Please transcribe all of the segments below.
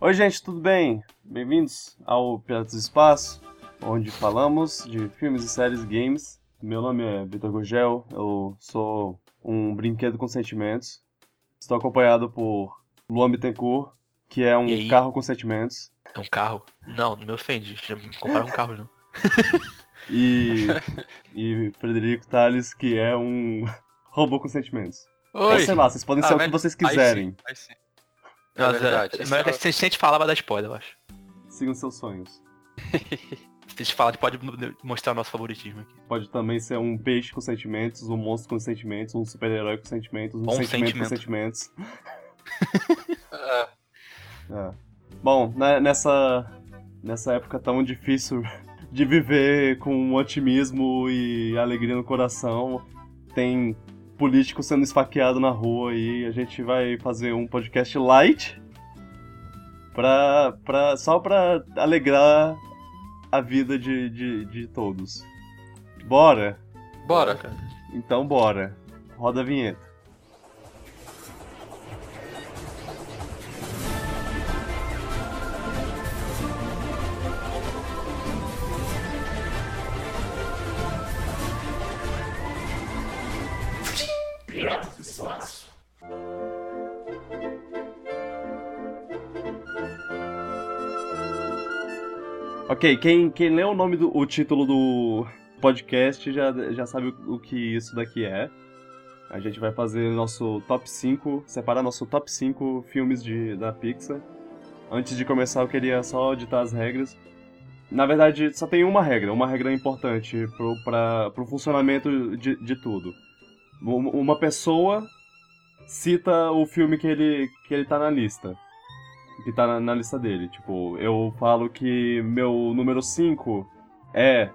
Oi, gente, tudo bem? Bem-vindos ao Piratas do Espaço, onde falamos de filmes e séries games. Meu nome é Vitor Gurgel, eu sou um brinquedo com sentimentos. Estou acompanhado por Luan Bittencourt, que é um carro com sentimentos. É um carro? Não, não me ofende, já me compara um carro não. e, e Frederico Tales, que é um robô com sentimentos. Oi. Ou sei lá, vocês podem Ah, ser o que vocês Aí quiserem. sim, aí sim. É verdade. É melhor que se a gente falar, vai dar spoiler, eu acho. Sigam seus sonhos. Se a gente falar, a gente pode mostrar o nosso favoritismo aqui. Pode também ser um peixe com sentimentos, um monstro com sentimentos, um super-herói com sentimentos, um Bom sentimento com sentimento. sentimentos. É, É. Bom, né, nessa, nessa época tão difícil de viver com otimismo e alegria no coração, tem político sendo esfaqueado na rua e a gente vai fazer um podcast light pra, pra, só pra alegrar a vida de, de, de todos. Bora? bora. cara. Então bora. Roda a vinheta. Ok, quem, quem lê o nome do o título do podcast já, já sabe o, o que isso daqui é. A gente vai fazer nosso top 5, separar nosso top 5 filmes de, da Pixar. Antes de começar, eu queria só ditar as regras. Na verdade, só tem uma regra, uma regra importante pra, pro funcionamento de, de tudo. Um- Uma pessoa cita o filme que ele, que ele tá na lista. Que tá na, na lista dele. Tipo, eu falo que meu número 5 é,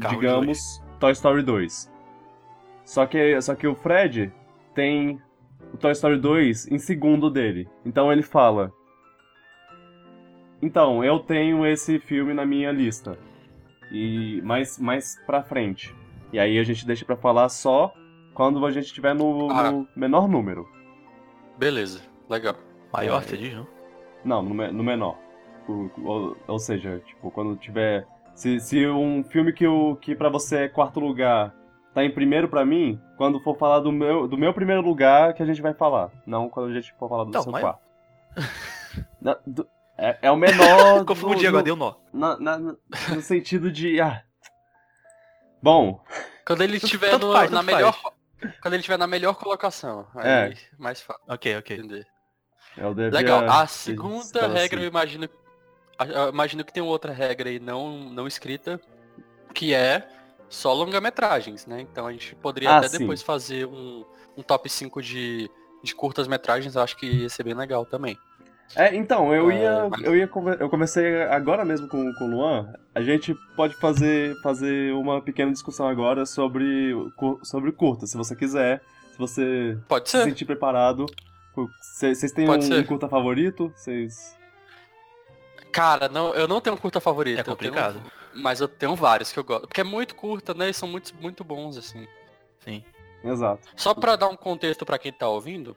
Carro digamos, Toy Story 2. Só que, só que o Fred tem o Toy Story 2 em segundo dele. Então ele fala: Então, eu tenho esse filme na minha lista. E mais, mais pra frente. E aí a gente deixa pra falar só quando a gente estiver no, Ah. no menor número. Beleza, legal. Maior, É. você diz, não? Não, no, me- no menor. O- Ou, ou seja, tipo, quando tiver. Se, se um filme que, o, que pra você é quarto lugar tá em primeiro pra mim, quando for falar do meu, do meu primeiro lugar que a gente vai falar. Não quando a gente for falar do Não, seu mas- quarto. Na- do- é, é o menor. do- Confundi agora, deu um nó. na- na- no sentido de. Ah. Bom, Quando ele estiver faz, na tanto melhor. faz. Quando ele estiver na melhor colocação. Aí É. mais fácil Ok, ok. entender. Devia. Legal. A segunda regra, assim. eu imagino. Eu imagino que tem outra regra aí não, não escrita, que é só longa-metragens, né? Então a gente poderia Ah, até sim. depois fazer um, um top 5 de, de curtas-metragens, eu acho que ia ser bem legal também. É, então, eu É, ia. Eu ia eu comecei agora mesmo com, com o Luan. A gente pode fazer, fazer uma pequena discussão agora sobre, sobre curta, se você quiser. Se você Pode se ser. sentir preparado. Vocês têm Pode um, ser. um curta favorito? Vocês. Cara, não, eu não tenho um curta favorito. É eu tenho- complicado. mas eu tenho vários que eu gosto. Porque é muito curta, né? E são muito, muito bons, assim. Sim. Exato. Só pra dar um contexto pra quem tá ouvindo,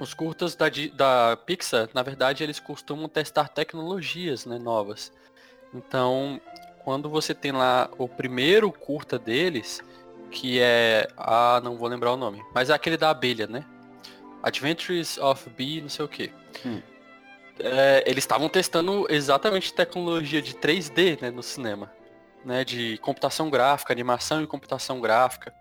os curtas da, da Pixar, na verdade, eles costumam testar tecnologias né, novas. Então, quando você tem lá o primeiro curta deles, que é. Ah, não vou lembrar o nome. Mas é aquele da abelha, né? Adventures of Bee, não sei o que. Hum. eles estavam testando exatamente tecnologia de 3D né, no cinema. Né, de computação gráfica, animação e computação gráfica.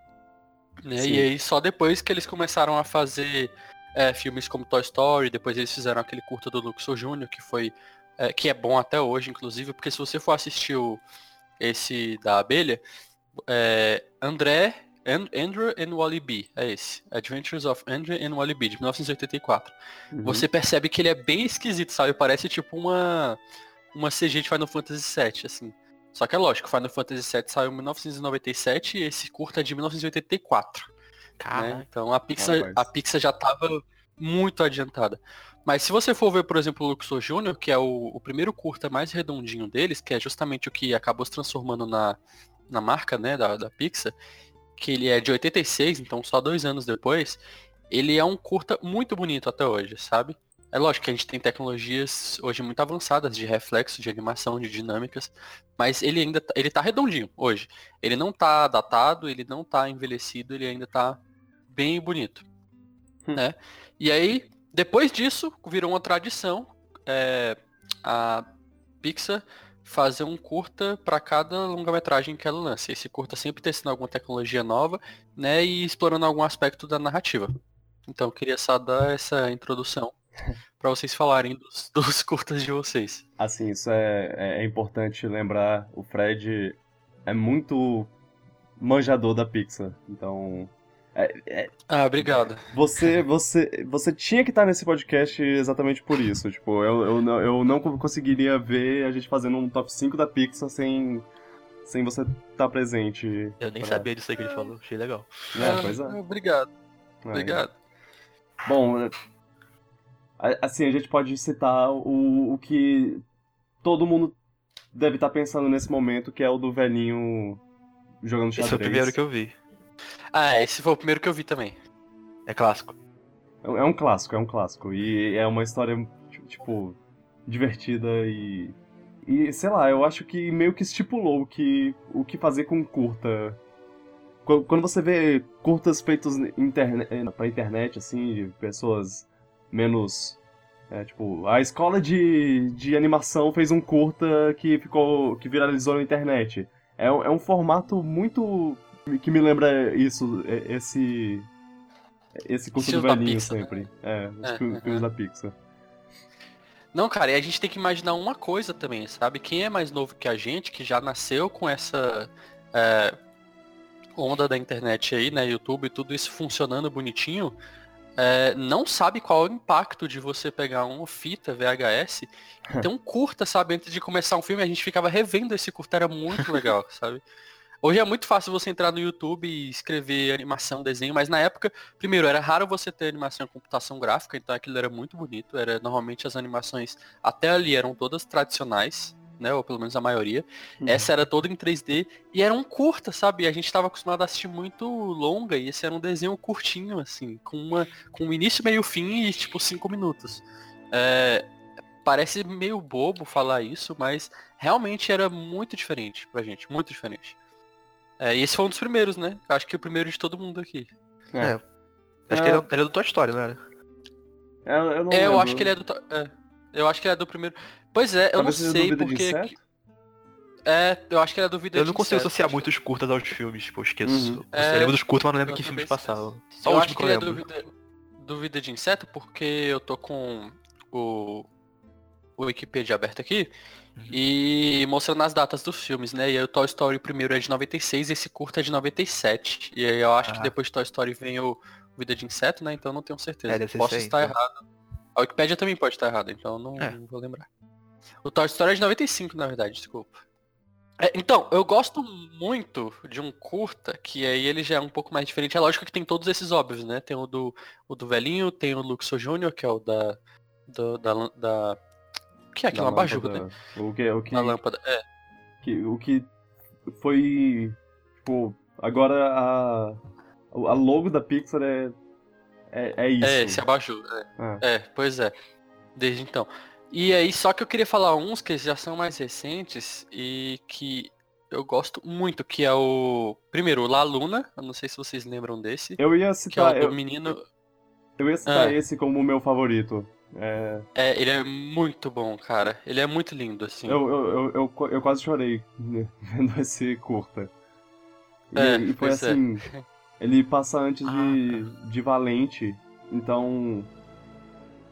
Né, e aí só depois que eles começaram a fazer é, filmes como Toy Story, depois eles fizeram aquele curta do Luxor Jr., que foi. é, que é bom até hoje, inclusive, porque se você for assistir o, esse da abelha, é, André, An- Andrew and Wally B, é esse. Adventures of Andrew and Wally B, de 1984. Uhum. Você percebe que ele é bem esquisito, sabe? Parece tipo uma uma CG de Final Fantasy VII, assim. Só que é lógico, Final Fantasy VII saiu em 1997 e esse curta é de 1984. Cara, né? Então a Pixar, Rapaz. a Pixar já estava muito adiantada. Mas se você for ver, por exemplo, o Luxor Jr., que é o, o primeiro curta mais redondinho deles, que é justamente o que acabou se transformando na, na marca né, da, da Pixar, que ele é de 86, então só dois anos depois, ele é um curta muito bonito até hoje, sabe? É lógico que a gente tem tecnologias hoje muito avançadas de reflexo, de animação, de dinâmicas, mas ele ainda tá, ele tá redondinho hoje. Ele não tá datado, ele não tá envelhecido, ele ainda tá bem bonito. Hum. Né? E aí, depois disso, virou uma tradição é, a Pixar fazer um curta para cada longa-metragem que ela lança. Esse curta sempre testando alguma tecnologia nova, né, e explorando algum aspecto da narrativa. Então, eu queria só dar essa introdução para vocês falarem dos, dos curtas de vocês. Assim, isso é, é, é importante lembrar. O Fred é muito manjador da Pixar. Então, é- é- Ah, obrigado. você, você, você tinha que estar nesse podcast exatamente por isso. Tipo, eu, eu, não- eu não conseguiria ver a gente fazendo um top 5 da Pixar sem, sem você estar presente. Eu nem pra- sabia disso aí que ele falou, achei legal. É, pois é. Ah, Obrigado, É. obrigado. Bom, é, assim, a gente pode citar o, o que todo mundo deve estar pensando nesse momento, que é o do velhinho jogando Esse xadrez. foi o primeiro que eu vi. Ah, esse foi o primeiro que eu vi também. É clássico. É é um clássico, é um clássico. E é uma história, ti- tipo, divertida e. E, sei lá, eu acho que meio que estipulou que, o que fazer com curta. Qu- Quando você vê curtas feitos interne pra internet, assim, de pessoas menos. é, tipo, a escola de, de animação fez um curta que ficou. que viralizou na internet. É, é um formato muito. Que me lembra isso, é- esse. Esse curso do velhinho Pixar, né? sempre. É, os É, fi- filmes aham. da Pixar. Não, cara, e a gente tem que imaginar uma coisa também, sabe? Quem é mais novo que a gente, que já nasceu com essa é, onda da internet aí, né? YouTube e tudo isso funcionando bonitinho, é, não sabe qual é o impacto de você pegar uma fita VHS e um curta, sabe? Antes de começar um filme, a gente ficava revendo esse curta, era muito legal, sabe? Hoje é muito fácil você entrar no YouTube e escrever animação, desenho, mas na época, primeiro, era raro você ter animação em computação gráfica, então aquilo era muito bonito. Era normalmente as animações até ali eram todas tradicionais, né? Ou pelo menos a maioria. Uhum. Essa era toda em 3D e era um curta, sabe? A gente estava acostumado a assistir muito longa e esse era um desenho curtinho, assim, com uma com um início, meio fim e tipo cinco minutos. É, parece meio bobo falar isso, mas realmente era muito diferente pra gente, muito diferente. É, e esse foi um dos primeiros, né? Acho que o primeiro de todo mundo aqui. É. Acho É. que ele é, ele é do Toy Story, não era? É, eu não É, eu acho que ele é do. to- é, eu acho que ele é do primeiro. Pois é, eu Talvez não sei dúvida porque. É, eu acho que ele é do Vida Eu não consigo Inseto, associar acho muito os curtas aos filmes, tipo, eu esqueço. Uhum. Eu É, lembro dos curtas, mas não lembro eu que filmes passavam. que- Só eu o acho último que que eu é lembro. Vida, do Vida de Inseto porque eu tô com o, o Wikipedia aberto aqui Uhum. e mostrando as datas dos filmes, né? E aí o Toy Story primeiro é de 96 e esse curta é de 97. E aí eu acho que Ah. depois de Toy Story vem o Vida de Inseto, né? Então não tenho certeza. É, Posso aí, estar então. errado. A Wikipedia também pode estar errada, então eu não, É. não vou lembrar. O Toy Story é de 95, na verdade, desculpa. É, então, eu gosto muito de um curta, que aí ele já é um pouco mais diferente. É lógico que tem todos esses óbvios, né? Tem o do, o do velhinho, tem o Luxo Jr., que é o da. do- da, da. O que é aquilo? Uma lâmpada- né? O que, o que, Na lâmpada. É, que- o que foi, tipo, agora a, a logo da Pixar é, é, é isso. é esse abajur. Ah. É, pois é. Desde então. E aí, só que eu queria falar uns que já são mais recentes e que eu gosto muito, que é o. Primeiro, o La Luna. Eu não sei se vocês lembram desse. Eu ia Que é citar, o eu, menino. eu ia citar Ah. esse como o meu favorito. É, É, ele é muito bom, cara. Ele é muito lindo, assim. eu, eu, eu, eu, eu quase chorei né, vendo esse curta. E, É, e foi é. assim, ele passa antes Ah, de, de Valente, então.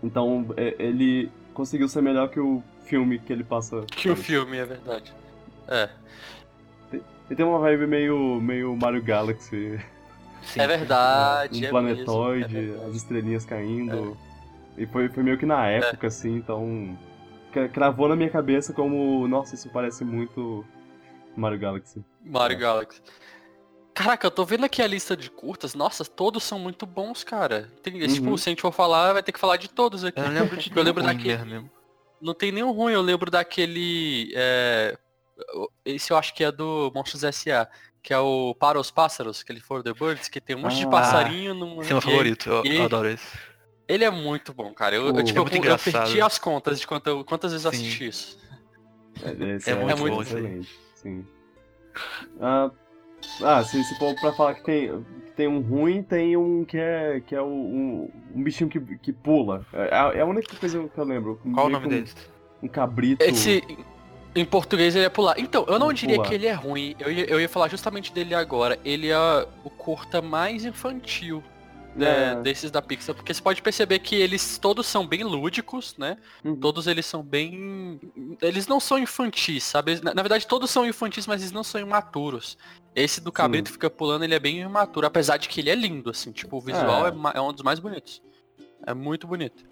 Então é, ele conseguiu ser melhor que o filme que ele passa. Que o filme, é verdade. É. Ele tem uma vibe meio, meio Mario Galaxy. Sim. É verdade. um é planetoide, mesmo, é verdade. as estrelinhas caindo. E foi, foi meio que na época, assim, então. cra- Cravou na minha cabeça como. Nossa, isso parece muito Mario Galaxy. Mario É. Galaxy. Caraca, eu tô vendo aqui a lista de curtas. Nossa, todos são muito bons, cara. Tem, Uhum. Tipo, se a gente for falar, vai ter que falar de todos aqui. Eu lembro de Eu lembro daquele- mesmo. Não tem nenhum ruim, eu lembro daquele. é, Esse eu acho que é do Monstros S.A. Que é o Para os Pássaros, que ele for The Birds, que tem um monte de Ah, passarinho num. Esse é meu favorito, eu, e- eu adoro esse. Ele é muito bom, cara. Eu, eu, Pô, tipo, é muito eu, eu engraçado. perdi as contas de quanto eu- quantas vezes eu Sim. assisti isso. É, É é, muito bom isso aí. excelente. Sim. Ah, ah se, se for pra falar que tem, que tem um ruim, tem um que é, que é o- um, um bichinho que, que pula. É, é a única coisa que eu lembro. Qual o nome um, deles? Um cabrito. Esse, em português, ele é pular. Então, eu não diria pular. que ele é ruim. Eu ia, eu ia falar justamente dele agora. Ele é o curta mais infantil É. desses da Pixar. Porque você pode perceber que eles todos são bem lúdicos, né? Uhum. Todos eles são bem. Eles não são infantis, sabe? Na, na verdade, todos são infantis, mas eles não são imaturos. Esse do cabrito que fica pulando, ele é bem imaturo, apesar de que ele é lindo, assim. Tipo, o visual É. é, é um dos mais bonitos. É muito bonito.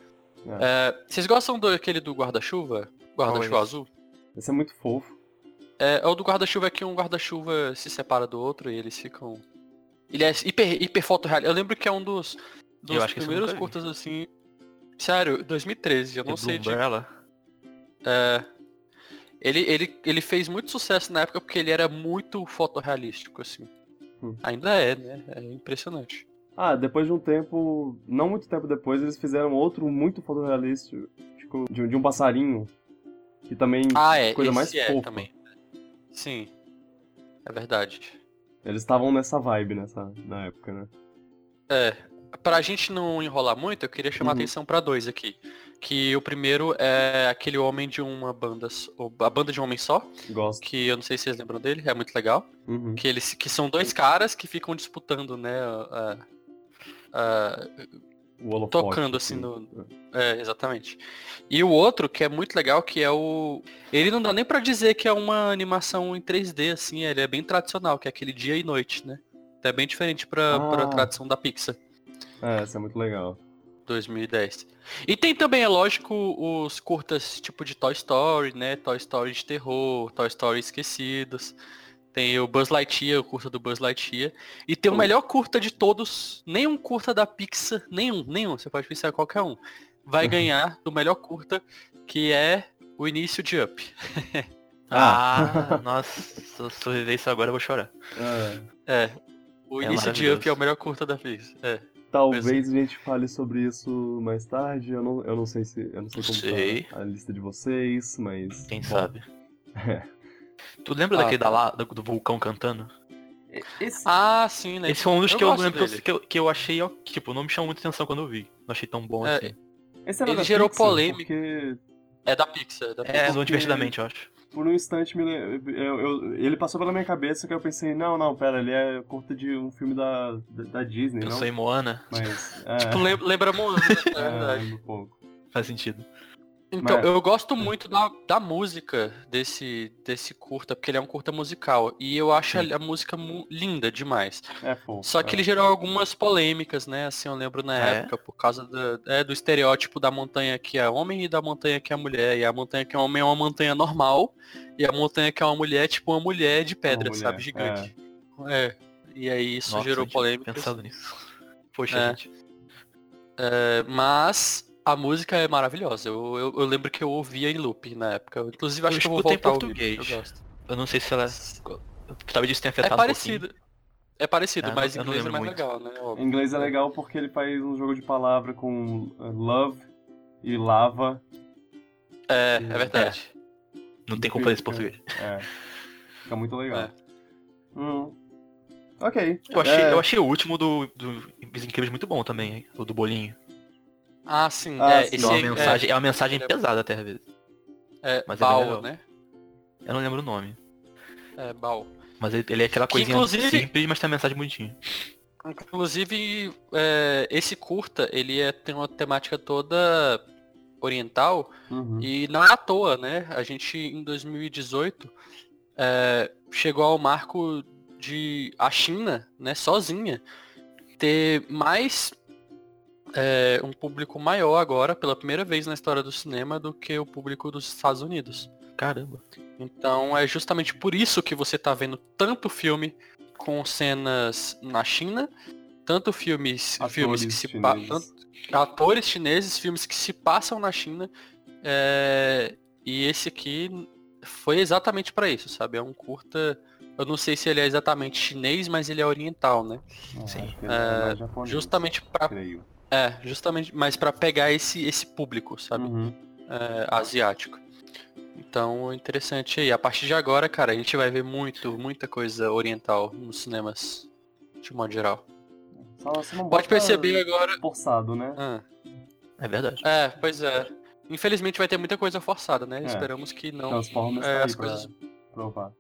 É. É, vocês gostam do aquele do guarda-chuva? Guarda-chuva é azul? Esse é muito fofo. É, é o do guarda-chuva é que um guarda-chuva se separa do outro e eles ficam. Ele é hiper, hiper fotorrealista. Eu lembro que é um dos, dos Eu acho que esse eu primeiros curtas assim. Sério, 2013, eu não The sei de. Umbrella? É, ele, ele, ele fez muito sucesso na época porque ele era muito fotorrealístico, assim. Hum. Ainda é, né? É impressionante. Ah, depois de um tempo, não muito tempo depois, eles fizeram outro muito fotorrealístico tipo, de, de um passarinho. Que também Ah, é. coisa esse mais é fofa. também. Sim. É verdade. Eles estavam nessa vibe nessa, na época, né? É, pra gente não enrolar muito, eu queria chamar a Uhum. atenção pra dois aqui. Que o primeiro é aquele homem de uma banda, a banda de um homem só, Gosto. que eu não sei se vocês lembram dele, é muito legal. Uhum. Que eles que são dois caras que ficam disputando, né, a- a- O holofote, Tocando, assim, no- é, exatamente. E o outro que é muito legal, que é o ele não dá nem pra dizer que é uma animação em 3D assim, ele é bem tradicional, que é aquele dia e noite, né? É bem diferente pra, pra Ah. tradição da Pixar. É, esse é muito legal. 2010. E tem também, é lógico, os curtas tipo de Toy Story, né? Toy Story de terror, Toy Story esquecidos. Tem o Buzz Lightyear, o curta do Buzz Lightyear. E tem o Hum. melhor curta de todos, nenhum curta da Pixar, nenhum, nenhum, você pode pensar qualquer um. Vai Uhum. ganhar do melhor curta, que é o início de Up. Ah, nossa, se eu sobreviver isso agora eu vou chorar. É, É. O É início de. Up é o melhor curta da Pixar. É. talvez a gente fale sobre isso mais tarde. Eu não, eu não sei se. Eu não sei como Sei. tá a lista de vocês, mas. Quem bom, sabe? É. Tu lembra Ah, daquele tá. da lá, do, do vulcão cantando? Esse, Ah, sim, né? Esse foi um dos Eu que eu lembro que eu, dele. que eu, que eu achei, ó, que, tipo, não me chamou muita atenção quando eu vi. Não achei tão bom É, assim. esse era ele da gerou Pixar, polêmica. Porque É da Pixar. Da É, Pixar. no Divertidamente, eu acho. por um instante eu, eu- ele passou pela minha cabeça que eu pensei, não, não, pera, ele é curta de um filme da, da, da Disney, Eu não? sou em Moana, Mas. É, Tipo, lem- lembra Moana, é é, verdade. um pouco. faz sentido. Então, Mas- eu gosto muito da, da música desse, desse curta, porque ele é um curta musical. E eu acho Sim. a, a música linda demais. É fofo. Só que é. ele gerou algumas polêmicas, né? Assim, eu lembro na Ah, é? época, por causa do, é, do estereótipo da montanha que é homem e da montanha que é mulher. E a montanha que é homem é uma montanha normal. E a montanha que é uma mulher é tipo uma mulher de pedra, mulher, sabe? Gigante. É. E aí isso Nossa, gerou polêmicas. pensado nisso. Poxa, É. gente. É, mas a música é maravilhosa. Eu, eu, eu lembro que eu ouvia em loop na época. Eu, Inclusive, acho Eu que eu vou escutei em voltar ouvir, português. porque Eu gosto. Eu não sei se ela... Talvez isso tenha afetado É um parecido. É parecido, Ah, mas em inglês é mais muito. legal, né? Em Óbvio. inglês é legal porque ele faz um jogo de palavra com uh, love e lava. É, é verdade. um pouquinho. Não tem como fazer isso em português. É. Fica muito legal. É. Hum. Ok. Eu achei, É, eu achei o último do, do Incríveis muito bom também, hein? o do bolinho. Ah, sim. Ah, é, sim. Esse é uma é, mensagem, é uma mensagem é- pesada até às vezes. é, mas é Baal, legal. né? Eu não lembro o nome. É, Baal. Mas ele, ele é aquela Que, coisinha inclusive- simples, mas tem uma mensagem bonitinha. Inclusive, é, esse curta, ele é, tem uma temática toda oriental uhum. e não é à toa, né? A gente, em 2018, é, chegou ao marco de a China, né, sozinha, ter mais é, um público maior agora, pela primeira vez na história do cinema, do que o público dos Estados Unidos. Caramba. Então é justamente por isso que você tá vendo tanto filme com cenas na China, tanto filmes, filmes que se chineses. tanto atores chineses, filmes que se passam na China. é, e esse aqui foi exatamente pra isso, sabe? É um curta. Eu não sei se ele é exatamente chinês, mas ele é oriental, né? Ah, Sim. é É, japonês, Justamente pra creio. É, justamente, mas pra pegar esse, esse público, sabe? Uhum. É, asiático. Então, interessante aí. A partir de agora, cara, a gente vai ver muito, muita coisa oriental nos cinemas, de modo geral. Só você não Pode perceber agora. forçado, né? Ah, É verdade. é, pois é. Infelizmente vai ter muita coisa forçada, né? É. Esperamos que não. Transformers é, tá as aí pra coisas- provar.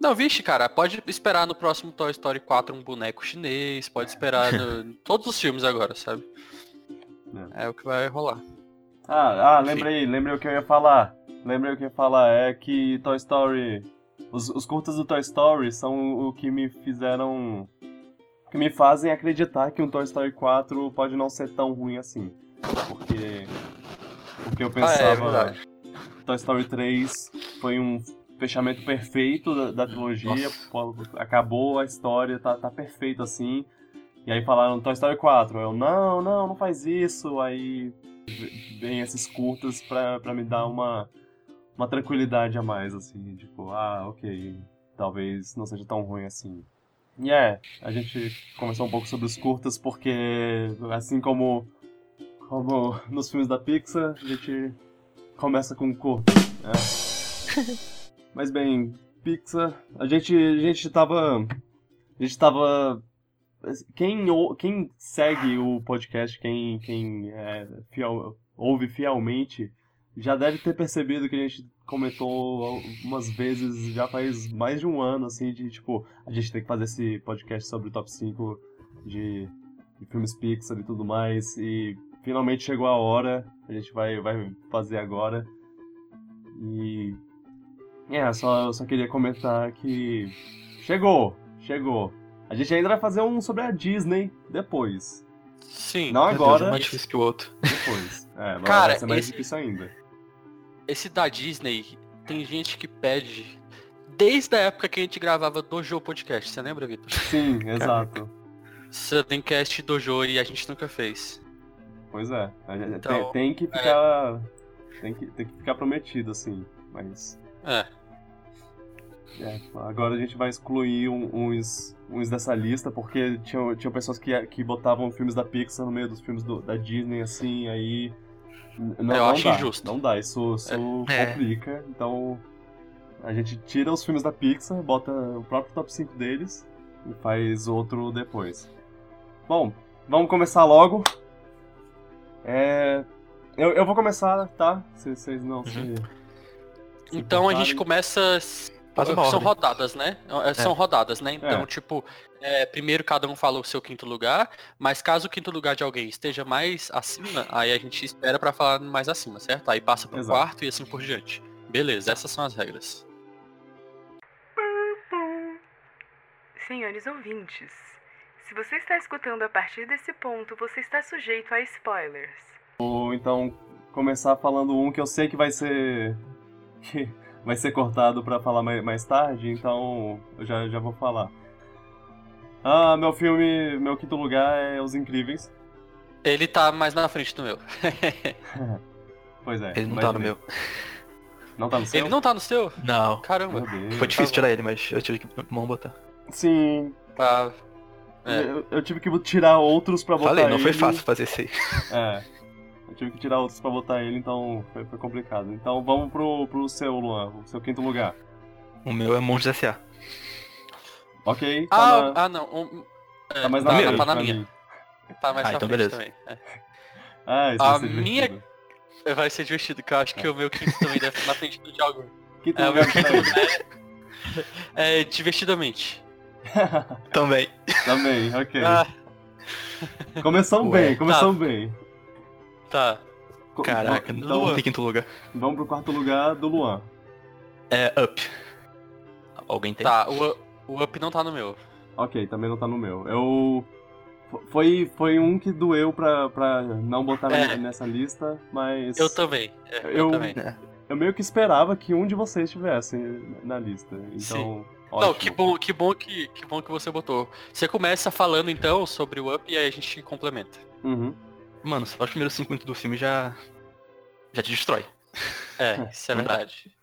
Não, vixe, cara, pode esperar no próximo Toy Story 4 um boneco chinês, pode esperar no... todos os filmes agora, sabe? É. o que vai rolar. Ah, ah, Enfim. lembrei, lembrei o que eu ia falar. Lembrei o que eu ia falar. É que Toy Story. Os, os curtas do Toy Story são o que me fizeram. que me fazem acreditar que um Toy Story 4 pode não ser tão ruim assim. Porque. Porque eu Ah, é pensava. verdade. Toy Story 3 foi um fechamento perfeito da, da trilogia. Pô, Acabou a história, tá, tá perfeito assim. E aí falaram Toy Story 4. Eu, não, não, não faz isso. Aí vem esses curtas pra, pra me dar uma, uma tranquilidade a mais, assim. Tipo, ah, ok, talvez não seja tão ruim assim. E é, a gente conversou um pouco sobre os curtas porque, assim como, como nos filmes da Pixar, a gente começa com curta. né? Mas bem, Pixar, a gente, a gente tava. A gente tava. Quem, quem segue o podcast, quem, quem é fiel, ouve fielmente, já deve ter percebido que a gente comentou algumas vezes, já faz mais de um ano, assim, de tipo, a gente tem que fazer esse podcast sobre o top 5 de, de filmes Pixar e tudo mais. E finalmente chegou a hora, a gente vai, vai fazer agora. E. É, só, só queria comentar que. Chegou! Chegou! A gente ainda vai fazer um sobre a Disney depois. Sim. Não Meu Deus, agora, é mais difícil que o outro. depois. É, vai- Cara, vai ser mais esse- difícil ainda. Esse da Disney, tem gente que pede desde a época que a gente gravava Dojo Podcast, você lembra, Vitor? Sim, exato. Sudencast Dojo e a gente nunca fez. Pois é. A gente Então, tem, tem que ficar. Tem, que, tem que ficar prometido, assim. Mas. É. É, agora a gente vai excluir um- uns, uns dessa lista, porque tinham, tinham pessoas que, que botavam filmes da Pixar no meio dos filmes do- da Disney, assim, aí. Não, Eu não acho dá, injusto. Não dá, isso, isso É. complica. Então. A gente tira os filmes da Pixar, bota o próprio top 5 deles e faz outro depois. Bom, vamos começar logo. É. Eu, eu vou começar, tá? Se vocês não se. se Então a gente começa. Faz uma São ordem. rodadas, né? É, São rodadas, né? Então, É. tipo, é, primeiro cada um fala o seu quinto lugar, mas caso o quinto lugar de alguém esteja mais acima, aí a gente espera pra falar mais acima, certo? Aí passa pro Exato. quarto e assim por diante. Beleza, essas são as regras. Senhores ouvintes, se você está escutando a partir desse ponto, você está sujeito a spoilers. Ou então começar falando um que eu sei que vai ser. Que vai ser cortado pra falar mais, mais tarde, então eu já, já vou falar. Ah, meu filme, meu quinto lugar é Os Incríveis. Ele tá mais na frente do meu. Pois é. Ele não tá no meu. Não tá no seu? Ele não tá no seu? Não. Caramba. Foi difícil tirar ele, mas eu tive que mão botar. Sim. Tá. É. Eu, eu tive que tirar outros pra botar Falei, não foi ele. fácil fazer isso aí. É. Eu tive que tirar outros pra botar ele, então foi, foi complicado. Então vamos pro, pro seu, Luan, o seu quinto lugar. O meu é Monstros S.A. Ok? Tá Ah, na- ah não. um- é, tá mais tá, na, na frente tá na pra minha. mim. Tá mais Ah, na então frente beleza. também. é. Ah, isso A vai ser minha- divertido. Vai ser divertido, que eu acho que o meu quinto também deve estar na frente do de algum. Quinto É, o meu quinto é, é divertidamente. Também. Também, ok. Ah, Começamos Ué. bem, começamos bem. Tá. Caraca, então, não tem quinto lugar. vamos pro quarto lugar do Luan. É Up. Alguém tem? Tá, o, o Up não tá no meu. Ok, também não tá no meu. Eu. fo- Foi, foi um que doeu pra, pra não botar É. ne- nessa lista, mas. Eu também. é, eu, Eu- também. É. Eu meio que esperava que um de vocês estivesse na lista. Então. Não, ótimo. que bom, que bom que, que bom que você botou. Você começa falando então sobre o Up e aí a gente complementa. Uhum. Mano, só os primeiros cinco minutos do filme já. já te destrói. É, isso é verdade.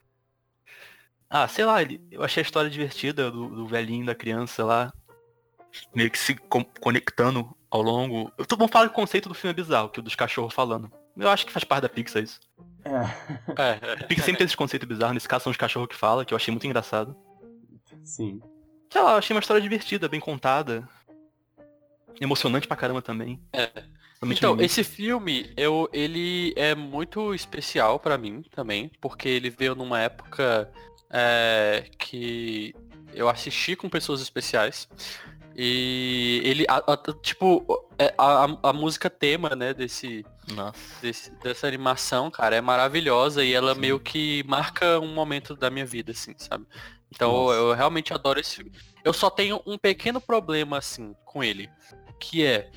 Ah, sei lá, eu achei a história divertida do, do velhinho, da criança lá. meio que se co- conectando ao longo. Eu tô bom falar do conceito do filme é bizarro, que o dos cachorros falando. Eu acho que faz parte da Pixar isso. É, É, é. A Pixar sempre tem esse conceito bizarro, nesse caso são os cachorros que falam, que eu achei muito engraçado. sim. Sei lá, eu achei uma história divertida, bem contada. Emocionante pra caramba também. É. Então, esse filme, eu, ele é muito especial pra mim também, porque ele veio numa época é, que eu assisti com pessoas especiais. E ele, a- a- tipo, é, a, a- música tema, né, desse, desse- dessa animação, cara, é maravilhosa e ela Sim. meio que marca um momento da minha vida, assim, sabe? Então Nossa. eu realmente adoro esse filme. Eu só tenho um pequeno problema, assim, com ele, que é,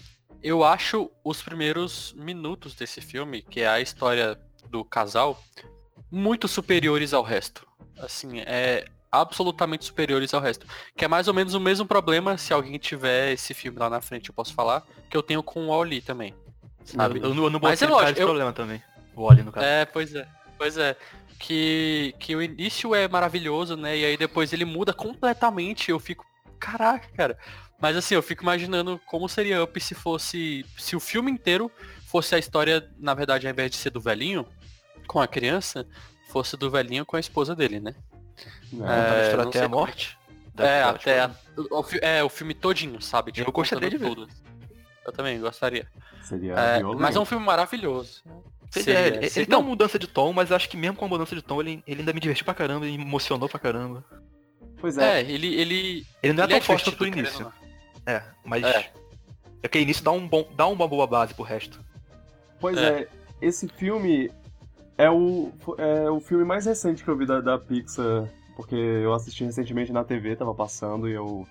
eu acho os primeiros minutos desse filme, que é a história do casal, muito superiores ao resto. Assim, é absolutamente superiores ao resto. Que é mais ou menos o mesmo problema, se alguém tiver esse filme lá na frente, eu posso falar, que eu tenho com o Wall-E também. Sabe? Eu, eu, não- eu não Mas é lógico, eu- problema também. O Oli, no caso. É, pois é. Pois é. Que, que o início é maravilhoso, né? E aí depois ele muda completamente. Eu fico. Caraca, cara. Mas assim, eu fico imaginando como seria Up se fosse. Se o filme inteiro fosse a história, na verdade, ao invés de ser do velhinho com a criança, fosse do velhinho com a esposa dele, né? É, a é, história não até a é morte. É, até. da- a- o, é, o filme todinho, sabe? Eu gostaria de ver. tudo. Eu também gostaria. Seria É, mas é um filme maravilhoso. Pois Seria- é, ele, ele seria- tem uma não, mudança de tom, mas eu acho que mesmo com a mudança de tom, ele, ele ainda me divertiu pra caramba e me emocionou pra caramba. Pois é, É, ele, ele, Ele não é ele tão forte quanto o divertido, início. não. É, mas. É. Aquele início dá, um bom, dá uma boa base pro resto. pois é. é. Esse filme é o, é o filme mais recente que eu vi da, da Pixar, porque eu assisti recentemente na TV, tava passando e eu,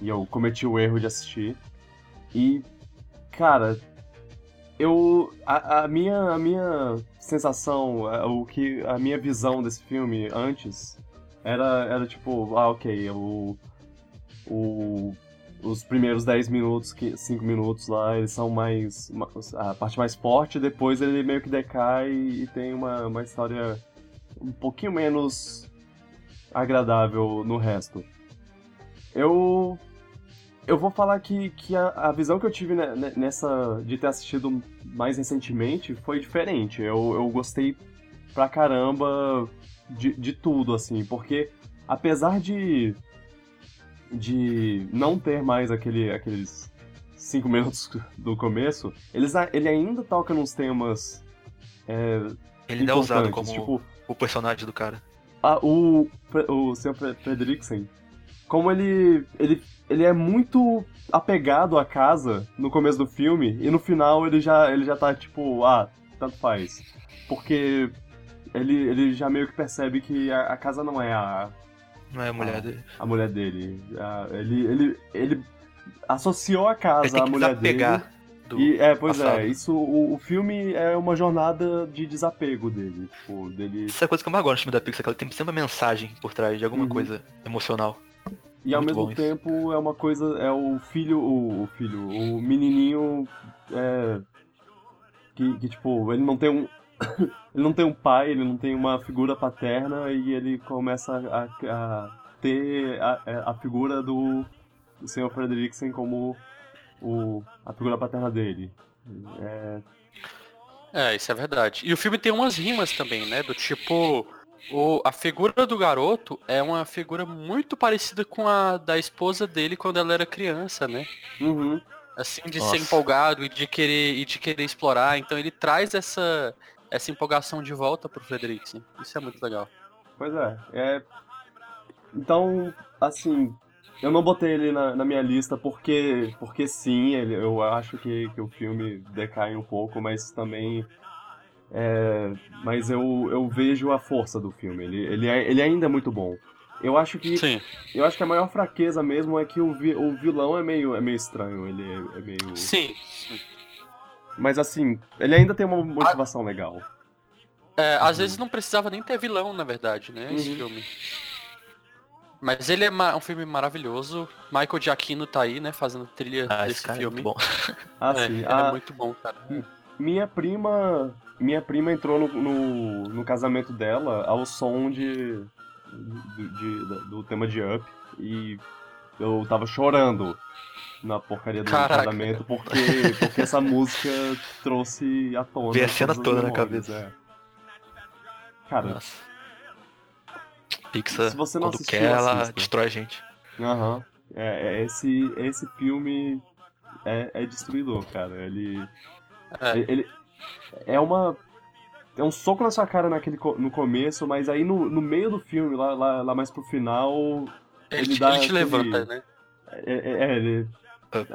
e eu cometi o erro de assistir. E, cara, eu. A, a minha, a minha sensação, a- o que, a minha visão desse filme antes era, era tipo, ah, ok, o. o os primeiros 10 minutos, 5 minutos lá, eles são mais. ma- a parte mais forte, depois ele meio que decai e tem uma, uma história um pouquinho menos agradável no resto. Eu. Eu vou falar que, que a, a visão que eu tive ne- ne- nessa. de ter assistido mais recentemente foi diferente. Eu, eu gostei pra caramba de, de tudo, assim, porque apesar de. De não ter mais aquele, aqueles cinco minutos do começo, eles, ele ainda toca nos temas. É, Ele ainda é usado como tipo, o personagem do cara. a- o, o Sr. Fre- Fredricksen, como ele, ele, ele é muito apegado à casa no começo do filme, e no final ele já, ele já tá tipo, ah, tanto faz. Porque ele, ele já meio que percebe que a, a casa não é a, Não é a mulher Ah. dele. a mulher dele. A- ele, ele, ele associou a casa à mulher dele. desapegar do. E, é, pois passado. é, isso, o, o filme é uma jornada de desapego dele, tipo, dele... Isso é a coisa que eu mais gosto no filme da Pixar, que ela tem sempre uma mensagem por trás de alguma Uhum. coisa emocional. E ao Muito mesmo bom isso. tempo é uma coisa, é o filho, o, o filho, o menininho, é, que, que, tipo, ele não tem um, ele não tem um pai, ele não tem uma figura paterna e ele começa a, a ter a, é, a figura do, do Sr. Frederiksen como o, a figura paterna dele. É, É, isso é verdade. E o filme tem umas rimas também, né? Do tipo, o, a figura do garoto é uma figura muito parecida com a da esposa dele quando ela era criança, né? uhum. Assim, de Nossa. ser empolgado e de querer e de querer explorar. Então ele traz essa, essa empolgação de volta pro Frederiksen. Isso é muito legal. Pois é, é. Então, assim, eu não botei ele na, na minha lista porque, porque sim, ele, eu acho que, que o filme decai um pouco, mas também. é, mas eu, eu vejo a força do filme. Ele, ele, é, ele ainda é muito bom. Eu acho que Sim. eu acho que a maior fraqueza mesmo é que o, vi, o vilão é meio, é meio estranho. Ele é, é meio. Sim. sim. Mas assim, ele ainda tem uma motivação legal. É, às vezes não precisava nem ter vilão, na verdade, né? Esse Uhum. filme. Mas ele é um filme maravilhoso. Michael Giacchino tá aí, né? Fazendo trilha Ah, esse desse cara é filme. muito bom. Ah, É, sim. ele a- é muito bom, cara. Minha prima. Minha prima entrou no, no, no casamento dela ao som de, de- de- do tema de Up. E eu tava chorando na porcaria do Caraca. casamento porque, porque essa música trouxe à tona. Veio a cena toda na cabeça. é. Cara, Nossa. Pixar, Se você não quando assistiu, quer, ela assista. destrói a gente. aham. É, é, esse, esse filme é, é destruidor, cara. Ele, É. ele. É uma. É um soco na sua cara naquele, no começo, mas aí no, no meio do filme, lá, lá, lá mais pro final. Ele, Ele dá ele te aquele- levanta, né? É, é- é, ele. Up.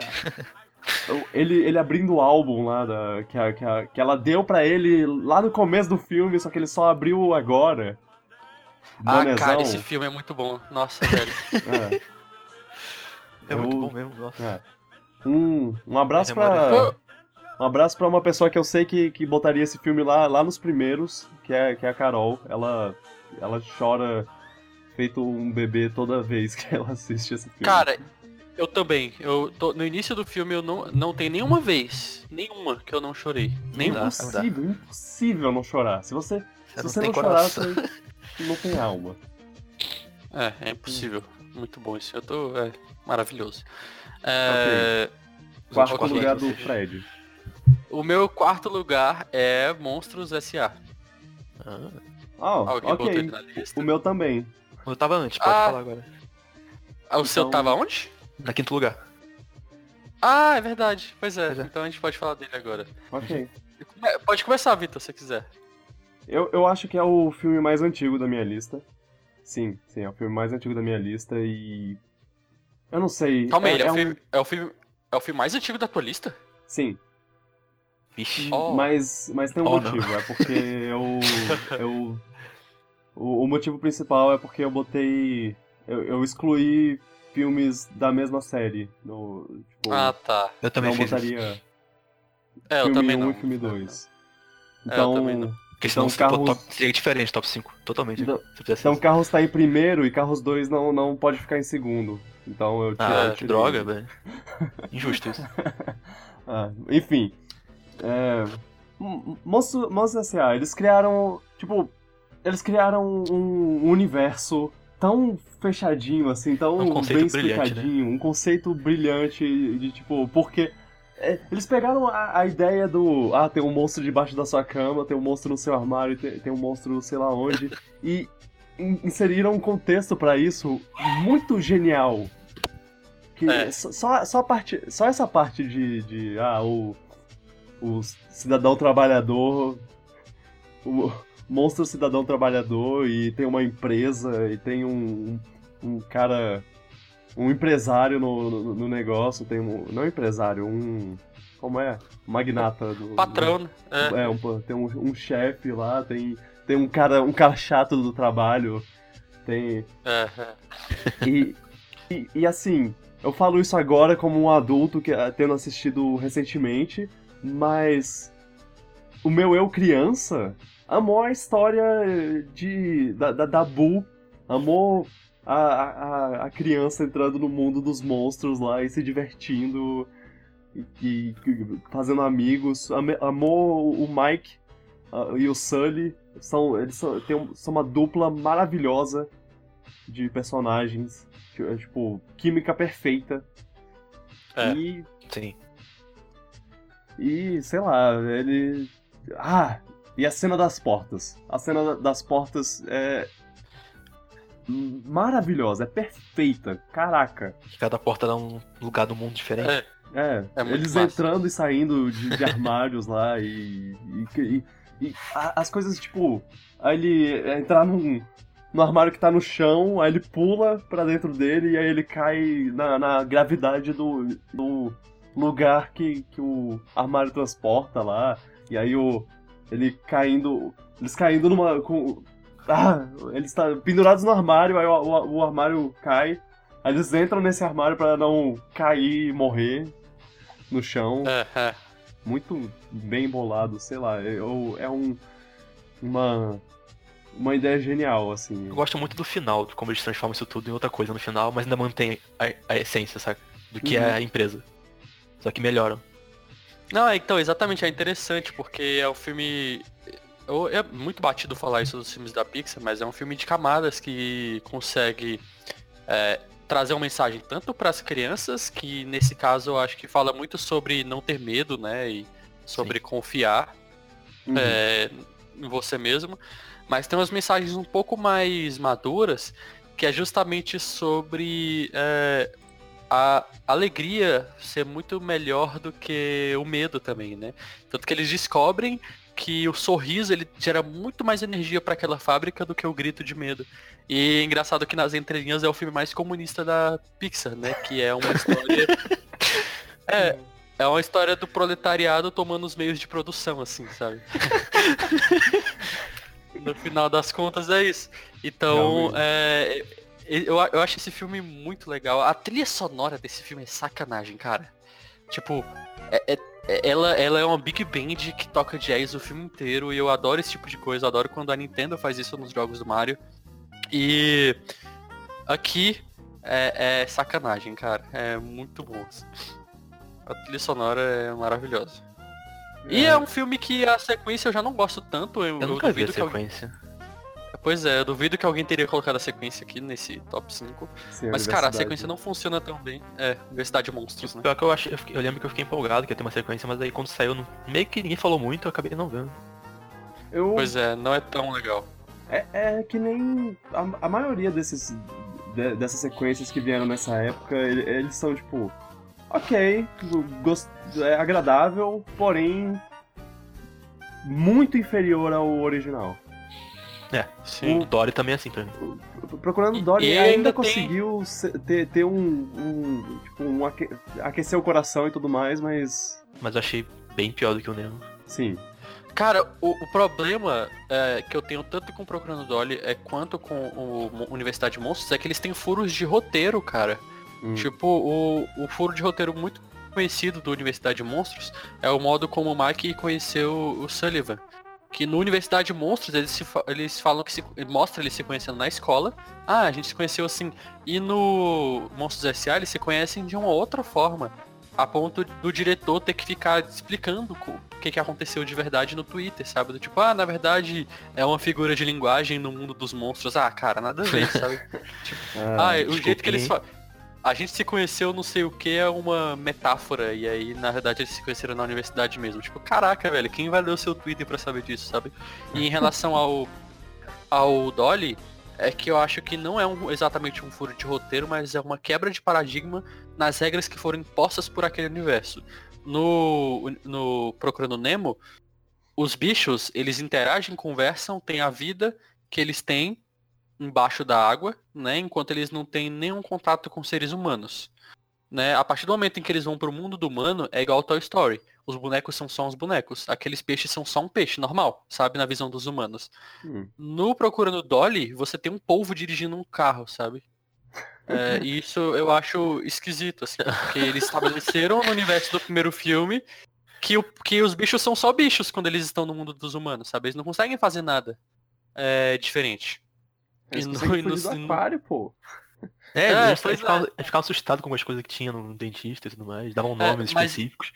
Ele, ele abrindo o álbum lá da, que, a, que, a- que ela deu pra ele lá no começo do filme, só que ele só abriu agora. Ah, cara, esse filme é muito bom. Nossa, velho. É, É muito Eu- bom mesmo, nossa. é. Um, um abraço pra. é boa. Um abraço pra uma pessoa que eu sei que, que botaria esse filme lá, lá nos primeiros, que é, que é a Carol. Ela, ela chora feito um bebê toda vez que ela assiste esse filme. Cara, eu também. Eu tô, no início do filme eu não, não tem nenhuma vez, nenhuma que eu não chorei. Nenhuma. impossível, impossível não chorar. Se você, Você se não você tem não chorar, coração. você não tem alma. É, é impossível. Muito bom isso. Eu tô. É maravilhoso. É, Quarto Ok. lugar do Fred. O meu quarto lugar é Monstros S.A. Ah, Ah, Alguém botou ele ok. na lista. O meu também. eu tava antes, pode Ah. falar agora. Ah, o seu então- tava onde? Na quinto lugar. Ah, é verdade. Pois é, Pois é. então a gente pode falar dele agora. Ok. Pode começar, Vitor, se você quiser. Eu, eu acho que é o filme mais antigo da minha lista. Sim, sim, é o filme mais antigo da minha lista e. Eu não sei. Calma aí, é, é, é o um- filme, é o filme. É o filme mais antigo da tua lista? Sim, Vixe. Oh. mas, mas tem um Oh, não. motivo. É porque eu. eu o, o motivo principal é porque eu botei. Eu, eu excluí filmes da mesma série. No, tipo, Ah, tá. Eu também não fiz isso. botaria É, eu filme também 1 não. e filme 2. É, eu Então, também não. Porque senão Então, se for Carros- top, seria diferente, top 5. Totalmente. Então- então isso. Carros tá em primeiro e Carros 2 não, não pode ficar em segundo. Então eu tirei. Ah, eu que tirei. droga, velho. Injusto isso. Ah, enfim. É, Monstros S.A., eles criaram. Tipo, eles criaram um universo tão fechadinho, assim, tão Um conceito bem né? explicadinho, um conceito brilhante de tipo, porque. é, eles pegaram a, a ideia do. Ah, tem um monstro debaixo da sua cama, tem um monstro no seu armário, tem, tem um monstro sei lá onde. e in- inseriram um contexto pra isso muito genial. Que É. só- só, parte, só essa parte de, de ah, o, o cidadão trabalhador, o monstro cidadão trabalhador e tem uma empresa e tem um, um, um cara, um empresário no, no, no negócio, tem um, não empresário, um, como é? Magnata. Do, Patrão, né? É. é, um, tem um, um chefe lá, tem, tem um cara, um cara chato do trabalho, tem é. e, e, e, assim, eu falo isso agora como um adulto que ah, tendo assistido recentemente, mas o meu eu criança amou a história de da, da, da Boo, amou a, a, a criança entrando no mundo dos monstros lá e se divertindo e, e- fazendo amigos, amou o Mike ah, e o Sully, são, eles são, um- são uma dupla maravilhosa de personagens. é, Tipo, química perfeita. É. E, Sim. e, sei lá, ele. Ah! E a cena das portas. A cena da- das portas é. Maravilhosa, é perfeita. Caraca. Cada porta dá um lugar do mundo diferente. É. É, É eles massa. entrando e saindo de, de armários lá e. e, e- e a- as coisas, tipo. Aí ele entrar num, no armário que tá no chão, aí ele pula pra dentro dele e aí ele cai na, na gravidade do, do lugar que, que o armário transporta lá. E aí o. Ele caindo. Eles caindo numa. Com, ah, eles estão pendurados no armário, aí o, o- o armário cai. Aí eles entram nesse armário pra não cair e morrer no chão. É, é. Muito bem bolado, sei lá. Eu, é um. Uma. Uma ideia genial, assim. Eu gosto muito do final, de como eles transformam isso tudo em outra coisa no final, mas ainda mantém a, a essência, sabe? Do que Uhum. é a empresa. Só que melhoram. Não, é, então, exatamente, é interessante, porque é um filme. É muito batido falar isso dos filmes da Pixar, mas é um filme de camadas que consegue é, trazer uma mensagem tanto para as crianças, que nesse caso eu acho que fala muito sobre não ter medo, né? E sobre Sim. confiar uhum. é, em você mesmo. Mas tem umas mensagens um pouco mais maduras, que é justamente sobre é, a alegria ser muito melhor do que o medo também, né? Tanto que eles descobrem que o sorriso ele gera muito mais energia para aquela fábrica do que o grito de medo. E é engraçado que nas entrelinhas é o filme mais comunista da Pixar, né? Que é uma história. é, é uma história do proletariado tomando os meios de produção, assim, sabe? no final das contas é isso. Então, é, eu, eu acho esse filme muito legal. A trilha sonora desse filme é sacanagem, cara. Tipo, é, é, é, ela, ela é uma big band que toca jazz o filme inteiro e eu adoro esse tipo de coisa. Eu adoro quando a Nintendo faz isso nos jogos do Mario. E aqui é, é sacanagem, cara. É muito bom. A trilha sonora é maravilhosa. E é. é um filme que a sequência eu já não gosto tanto. Eu, eu nunca vi a sequência. Pois é, eu duvido que alguém teria colocado a sequência aqui nesse top 5. Sim, Mas, cara, a sequência não funciona tão bem. É, Universidade de Monstros, né? Pior que eu, achei, eu lembro que eu fiquei empolgado que ia ter uma sequência, mas aí quando saiu, meio que ninguém falou muito, eu acabei não vendo. Eu... Pois é, não é tão legal. É, é que nem a, a maioria desses, de, dessas sequências que vieram nessa época, eles são tipo, ok, gost, é agradável, porém muito inferior ao original. É, sim. O Dory também é assim pra mim. Procurando Dory e ainda, ainda conseguiu ter, ter um, um, tipo, um aque, aquecer o coração e tudo mais, mas. Mas eu achei bem pior do que o Nemo. Sim. Cara, o, o problema é, que eu tenho tanto com Procurando Dolly é quanto com o Universidade de Monstros é que eles têm furos de roteiro, cara. Hum. Tipo, o, o furo de roteiro muito conhecido do Universidade de Monstros é o modo como o Mike conheceu o Sullivan que no Universidade de Monstros eles, se, eles falam que se mostra eles se conhecendo na escola. Ah, a gente se conheceu assim. E no Monstros S.A. eles se conhecem de uma outra forma. A ponto do diretor ter que ficar explicando o que, que aconteceu de verdade no Twitter, sabe? Do tipo, ah, na verdade é uma figura de linguagem no mundo dos monstros. Ah, cara, nada a ver, sabe? tipo, ah, ah o jeito que eles falam a gente se conheceu não sei o que é uma metáfora, e aí, na verdade, eles se conheceram na universidade mesmo. Tipo, caraca, velho, quem vai ler o seu Twitter pra saber disso, sabe? E em relação ao, ao Dolly, é que eu acho que não é um, exatamente um furo de roteiro, mas é uma quebra de paradigma nas regras que foram impostas por aquele universo. No, no Procurando Nemo, os bichos, eles interagem, conversam, têm a vida que eles têm embaixo da água, né, enquanto eles não têm nenhum contato com seres humanos. Né? A partir do momento em que eles vão para o mundo do humano, é igual ao Toy Story. Os bonecos são só uns bonecos. Aqueles peixes são só um peixe, normal, sabe? Na visão dos humanos. Hum. No Procurando Dolly, você tem um polvo dirigindo um carro, sabe? É, e isso eu acho esquisito, assim, porque eles estabeleceram no universo do primeiro filme que, o, que os bichos são só bichos quando eles estão no mundo dos humanos, sabe? Eles não conseguem fazer nada é, diferente. Eles e no, e no, do aquário, pô. É, é eles, ficavam, é. ficavam assustados com algumas coisas que tinha no dentista e tudo mais, davam é, nomes é, mas, específicos.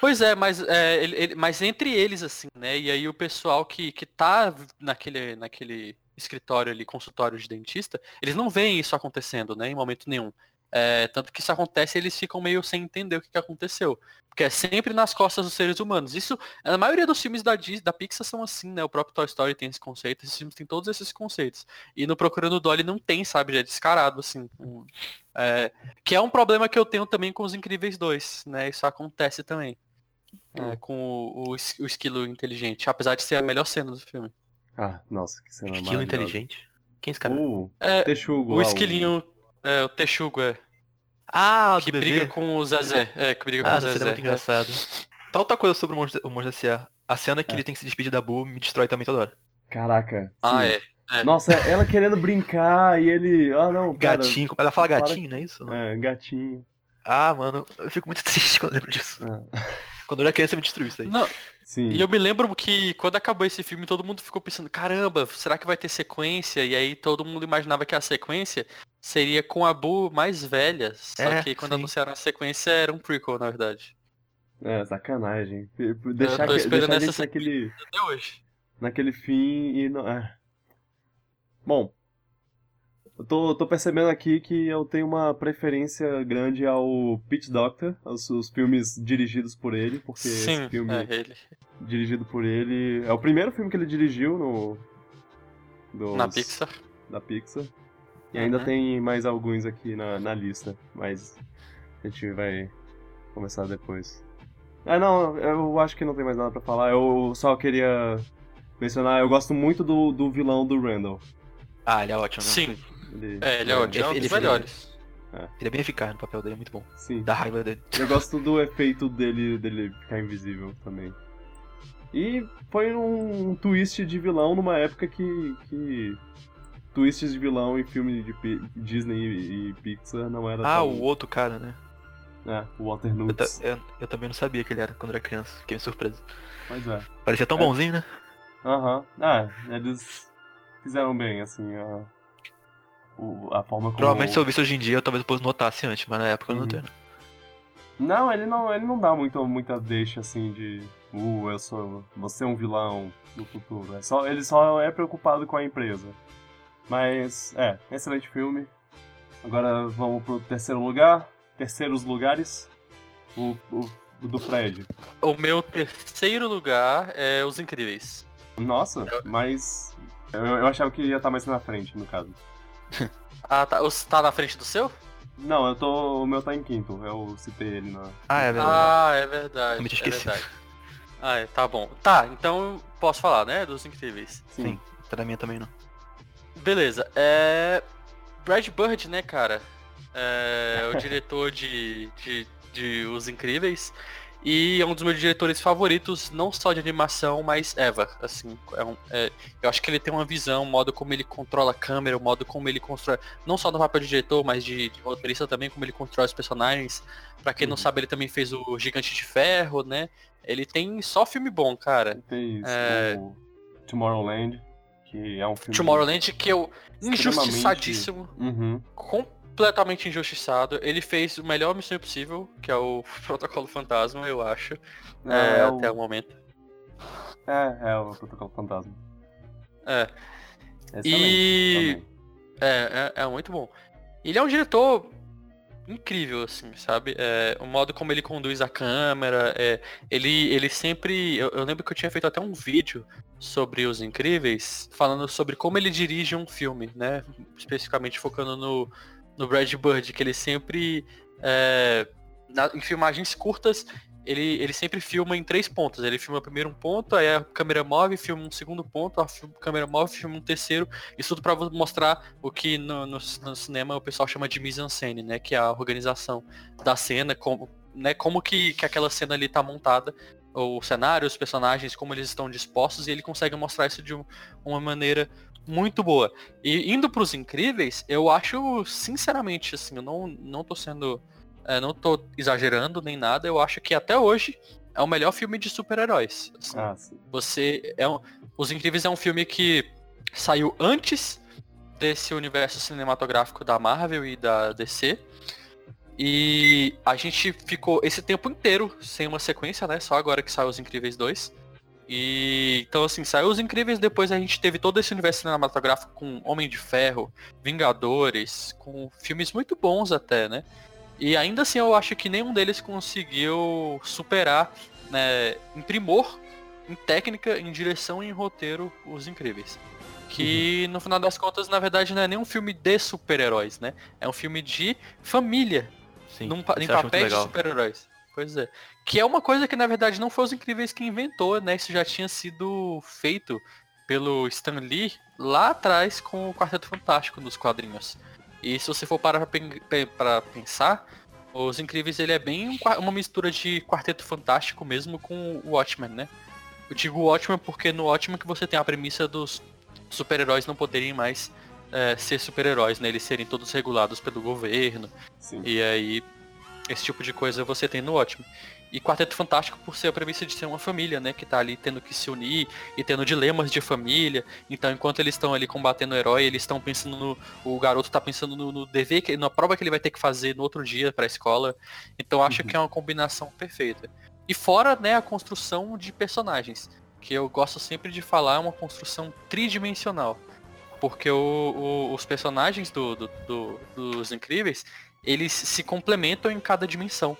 Pois é, mas, é, ele, ele, mas entre eles, assim, né? E aí o pessoal que, que tá naquele, naquele escritório ali, consultório de dentista, eles não veem isso acontecendo, né? Em momento nenhum. É, tanto que isso acontece eles ficam meio sem entender o que, que aconteceu. Porque é sempre nas costas dos seres humanos. Isso, a maioria dos filmes da, da Pixar são assim, né? O próprio Toy Story tem esse conceito, esses filmes têm todos esses conceitos. E no Procurando Dolly não tem, sabe? Já é descarado, assim. É, que é um problema que eu tenho também com os Incríveis 2, né? Isso acontece também. É, hum. com o, o, o, esquilo inteligente, apesar de ser a melhor cena do filme. Ah, nossa, que cena Esquilo inteligente? Quem é esse cara? Uh, é, o esquilinho, é, o Texugo, é. Ah, que briga com o Zezé. É, que briga ah, com o Zezé. é muito engraçado. Tá outra coisa sobre o o Monstro S.A. A cena que é. ele tem que se despedir da Boo me destrói também toda hora. Caraca. Ah, é. é. Nossa, ela querendo brincar e ele. Ah, não. Cara, gatinho. Ela fala gatinho, para... não é isso? É, gatinho. Ah, mano, eu fico muito triste quando lembro disso. É. Quando eu era criança me destruiu isso aí. Não. Sim. E eu me lembro que quando acabou esse filme, todo mundo ficou pensando, caramba, será que vai ter sequência? E aí todo mundo imaginava que a sequência seria com a Boo mais velha. Só é, que quando sim. anunciaram a sequência era um prequel, na verdade. É, sacanagem. Deixar, que, deixar essa naquele. Até hoje. Naquele fim e não. É. Bom. Eu tô, tô percebendo aqui que eu tenho uma preferência grande ao Pete Doctor, os, os filmes dirigidos por ele, porque Sim, esse filme é ele. dirigido por ele é o primeiro filme que ele dirigiu no dos- Na Pixar. da Pixar. E ainda Uhum. tem mais alguns aqui na, na lista, mas a gente vai começar depois. Ah, não, eu acho que não tem mais nada pra falar. Eu só queria mencionar, eu gosto muito do, do vilão do Randall. Ah, ele é ótimo. né? Sim, Ele, é, ele é ótimo. É um Ele- dos ele- melhores. Ele é bem eficaz no papel dele, é muito bom. Sim. Dá raiva dele. Eu gosto do efeito dele, dele ficar invisível também. E foi um twist de vilão numa época que, que twists de vilão em filme de Pi- Disney e, e Pixar não era Ah, tão... o outro cara, né? É, o Walter Eu, Nunes. eu- eu também não sabia que ele era quando era criança. Fiquei surpreso. Pois é. Parecia tão É. bonzinho, né? Aham. Ah, eles fizeram bem, assim, a, a forma como... Provavelmente se eu visse hoje em dia, eu talvez depois notasse antes, mas na época eu não Uhum. notei. né? Não, ele não, ele não dá muito, muita deixa, assim, de... Uh, eu sou... Você é um vilão no futuro. É só, ele só é preocupado com a empresa. Mas, é, excelente filme. Agora vamos pro terceiro lugar. Terceiros lugares. O, o, o do Fred. O meu terceiro lugar é Os Incríveis. Nossa, mas... Eu, eu achava que ia estar mais na frente, no caso. Ah, tá. Tá na frente do seu? Não, eu tô. O meu tá em quinto. Eu citei ele na. Ah, é verdade. Ah, é verdade. Eu me tinha é esquecido. verdade. Ah, é, tá bom. Tá, então posso falar, né? Dos Incríveis. Sim, pra mim também não. Beleza. É. Brad Bird, né, cara? É o diretor de, de, de Os Incríveis. E é um dos meus diretores favoritos, não só de animação, mas ever. Assim, é um- é- eu acho que ele tem uma visão, o modo como ele controla a câmera, o modo como ele constrói, não só no papel de diretor, mas de, de roteirista também, como ele constrói os personagens. Pra quem não Uhum. sabe, ele também fez o Gigante de Ferro, né? Ele tem só filme bom, cara. Fez É. o Tomorrowland, que é um filme. Tomorrowland, que eu Extremamente- injustiçadíssimo. Uhum. completamente injustiçado. Ele fez o melhor Missão Impossível, que é o Protocolo Fantasma, eu acho, É, é, é, o, até o momento. é, é o Protocolo Fantasma. É, Excelente E- também. é, é, é muito bom. Ele é um diretor incrível, assim, sabe? É, o modo como ele conduz a câmera, é, ele, ele sempre. Eu, eu lembro que eu tinha feito até um vídeo sobre os incríveis, falando sobre como ele dirige um filme, né? Especificamente focando no, no Brad Bird, que ele sempre. é, na- em filmagens curtas, ele, ele sempre filma em três pontos. Ele filma primeiro um ponto, aí a câmera move, filma um segundo ponto, a câmera move, filma um terceiro. Isso tudo vo- mostrar o que no, no, no cinema o pessoal chama de mise-en-scène, né? Que é a organização da cena, como, né, como que, que aquela cena ali tá montada, o cenário, os personagens, como eles estão dispostos, e ele consegue mostrar isso de um- uma maneira muito boa. E indo pros incríveis, eu acho, sinceramente, assim, eu não, não tô sendo. É, não tô exagerando nem nada, eu acho que até hoje é o melhor filme de super-heróis. assim. Ah. Você é um, Os Incríveis é um filme que saiu antes desse universo cinematográfico da Marvel e da DC. E a gente ficou esse tempo inteiro sem uma sequência, né? Só agora que saiu Os Incríveis 2. E então assim, saiu Os Incríveis, depois a gente teve todo esse universo cinematográfico com Homem de Ferro, Vingadores, com filmes muito bons até, né? E ainda assim eu acho que nenhum deles conseguiu superar, né, em primor, em técnica, em direção e em roteiro, Os Incríveis. Que no final das contas, na verdade, não é nem um filme de super-heróis, né? É um filme de família, Sim, num, em papéis de super-heróis. Pois é. Que é uma coisa que na verdade não foi os incríveis que inventou, né? Isso já tinha sido feito pelo Stan Lee lá atrás com o Quarteto Fantástico nos quadrinhos. E se você for parar pra pensar, os incríveis ele é bem um uma mistura de Quarteto Fantástico mesmo com o Watchmen, né? Eu digo Watchmen porque no Watchmen que você tem a premissa dos super-heróis não poderem mais é, ser super-heróis, né? Eles serem todos regulados pelo governo. sim. E aí, esse tipo de coisa você tem no Ótimo. E Quarteto Fantástico por ser a premissa de ser uma família, né? Que tá ali tendo que se unir e tendo dilemas de família. Então, enquanto eles estão ali combatendo o herói, eles estão pensando no. O garoto tá pensando no, no dever, que, na prova que ele vai ter que fazer no outro dia pra escola. Então, acho Uhum. que é uma combinação perfeita. E fora, né, a construção de personagens. Que eu gosto sempre de falar, é uma construção tridimensional. Porque o, o, os personagens do, do, do, dos Incríveis, eles se complementam em cada dimensão.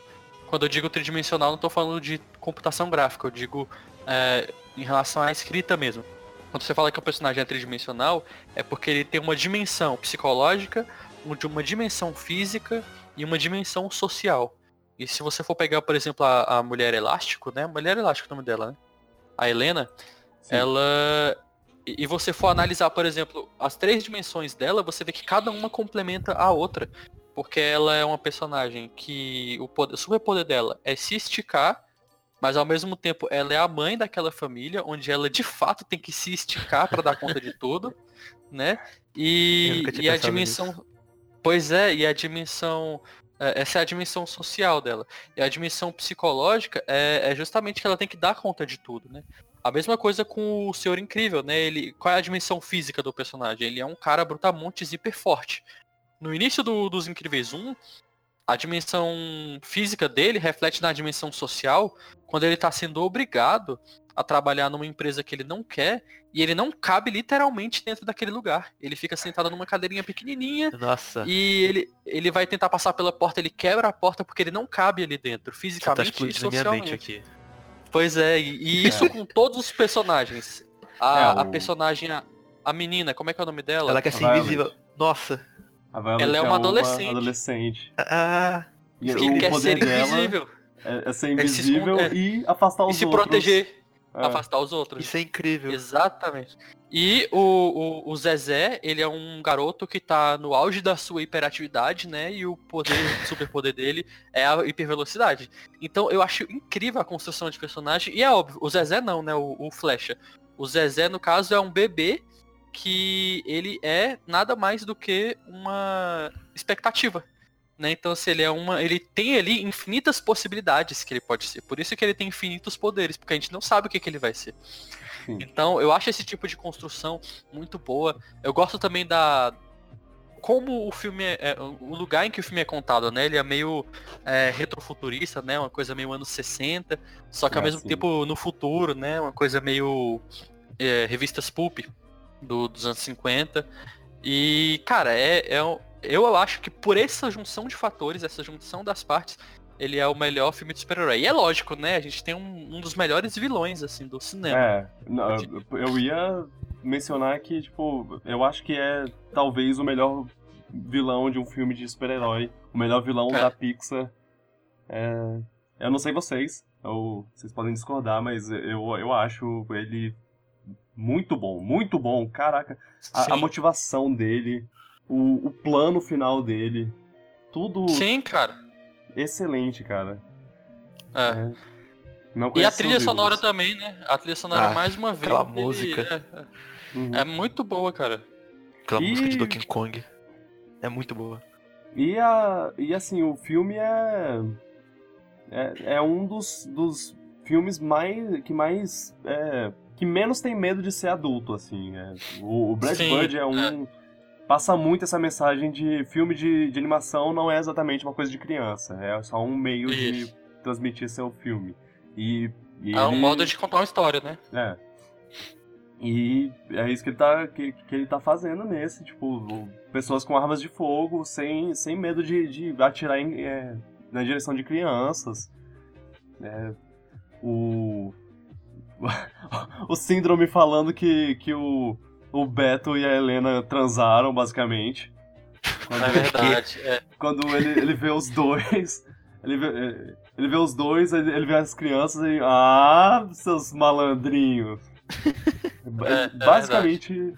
Quando eu digo tridimensional, não estou falando de computação gráfica, eu digo é, em relação à escrita mesmo. Quando você fala que o personagem é tridimensional, é porque ele tem uma dimensão psicológica, uma dimensão física e uma dimensão social. E se você for pegar, por exemplo, a, a Mulher Elástico, né? Mulher Elástico é o nome dela, né? A Helena, Sim. ela. E você for analisar, por exemplo, as três dimensões dela, você vê que cada uma complementa a outra. Porque ela é uma personagem que o, poder, o superpoder dela é se esticar, mas ao mesmo tempo ela é a mãe daquela família, onde ela de fato tem que se esticar para dar conta de tudo, né? E, e a dimensão. Nisso. Pois é, e a dimensão é, essa é a dimensão social dela. E a dimensão psicológica é, é, justamente que ela tem que dar conta de tudo, né? A mesma coisa com o Senhor Incrível, né? Ele, qual é a dimensão física do personagem? Ele é um cara brutamontes hiper forte. No início do, dos Incríveis 1, a dimensão física dele reflete na dimensão social quando ele está sendo obrigado a trabalhar numa empresa que ele não quer e ele não cabe literalmente dentro daquele lugar. Ele fica sentado numa cadeirinha pequenininha. Nossa. E ele, ele vai tentar passar pela porta, ele quebra a porta porque ele não cabe ali dentro, fisicamente tá e socialmente. aqui. Pois é, e, e isso é. com todos os personagens. A, é, o... a personagem, a, a, menina, como é que é o nome dela? Ela quer ser invisível. Nossa. Ela é uma adolescente. Uma adolescente. Ah, e que quer ser invisível. É, é ser invisível é, e afastar os e se outros. proteger é. afastar os outros. Isso é incrível. Exatamente. E o, o, o, Zezé, ele é um garoto que tá no auge da sua hiperatividade, né? E o poder, superpoder dele é a hipervelocidade. Então eu acho incrível a construção de personagem. E é óbvio, o Zezé não, né? O, o Flecha. O Zezé, no caso, é um bebê que ele é nada mais do que uma expectativa. Né? Então, se ele é uma. Ele tem ali infinitas possibilidades que ele pode ser. Por isso que ele tem infinitos poderes, porque a gente não sabe o que, que ele vai ser. Sim. Então, eu acho esse tipo de construção muito boa. Eu gosto também da. Como o filme é, é O lugar em que o filme é contado, né? Ele é meio é, retrofuturista, né? Uma coisa meio anos 60. Só que ao ah, mesmo sim. tempo no futuro, né? Uma coisa meio. É, revistas pulp do, dos anos 50. E, cara, é, é, eu acho que por essa junção de fatores, essa junção das partes, ele é o melhor filme de super-herói. E é lógico, né? A gente tem um, um, dos melhores vilões, assim, do cinema. É, não, eu ia mencionar que, tipo, eu acho que é talvez o melhor vilão de um filme de super-herói. O melhor vilão é. da Pixar. É, eu não sei vocês, ou vocês podem discordar, mas eu, eu acho ele muito bom, muito bom. Caraca, a, a motivação dele, o, o plano final dele. Tudo. Sim, cara. Excelente, cara. É. é. e a trilha sonora também, né? A trilha sonora, ah, mais uma vez. Aquela música. É, é, uhum. é, muito boa, cara. Aquela e... música de Donkey Kong. É muito boa. E, a, e assim, o filme é. É, é um dos, dos filmes mais. que mais. É, que menos tem medo de ser adulto, assim. É, o, o Brad Bird é um. Passa muito essa mensagem de filme de, de animação não é exatamente uma coisa de criança, é só um meio Isso. de transmitir seu filme. E, e é um modo de contar uma história, né? É. E é isso que ele tá, que, que ele tá fazendo nesse, tipo, pessoas com armas de fogo, sem, sem medo de, de atirar em, é, na direção de crianças. É, o, o síndrome falando que, que o, o Beto e a Helena transaram, basicamente. Quando, é verdade. É. Quando ele, ele vê os dois. Ele vê, ele vê os dois, ele vê as crianças e. Ah, seus malandrinhos! É, é Basicamente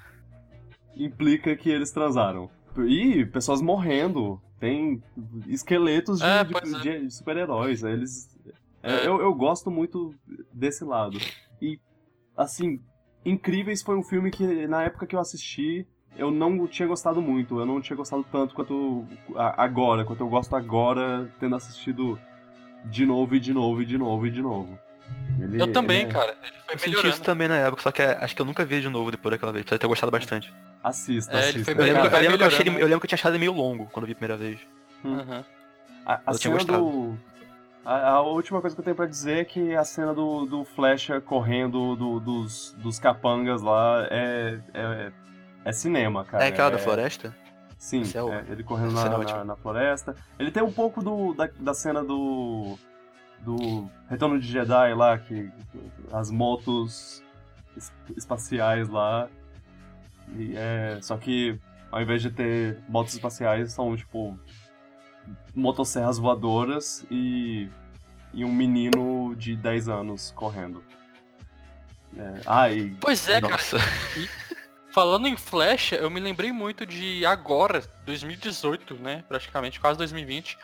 implica que eles transaram. E pessoas morrendo. Tem esqueletos de, é, de, de super-heróis. Eles. É, eu, eu gosto muito desse lado. E, assim, Incríveis foi um filme que, na época que eu assisti, eu não tinha gostado muito. Eu não tinha gostado tanto quanto agora, quanto eu gosto agora, tendo assistido de novo e de novo e de novo e de novo. Ele, eu também, é... cara. Ele foi eu senti isso também na época, só que é, acho que eu nunca vi de novo depois daquela vez. Apesar ter gostado bastante. Assista, é, assista. Eu lembro, eu, lembro eu, achei, eu lembro que eu tinha achado ele meio longo quando eu vi a primeira vez. Uhum. A, a cena do, a, a, última coisa que eu tenho para dizer é que a cena do, do Flecha correndo do, dos, dos capangas lá é, é, é cinema, cara. É aquela da floresta? Sim, é o- é, ele correndo na, é na, na floresta. Ele tem um pouco do, da, da cena do. do Retorno de Jedi lá, que as motos es- espaciais lá. E é, só que ao invés de ter motos espaciais, são tipo. Motosserras voadoras e. e um menino de 10 anos correndo. É, ah, e Pois é, cara. Nossa. Falando em Flash, eu me lembrei muito de agora, 2018, né? Praticamente, quase 2020.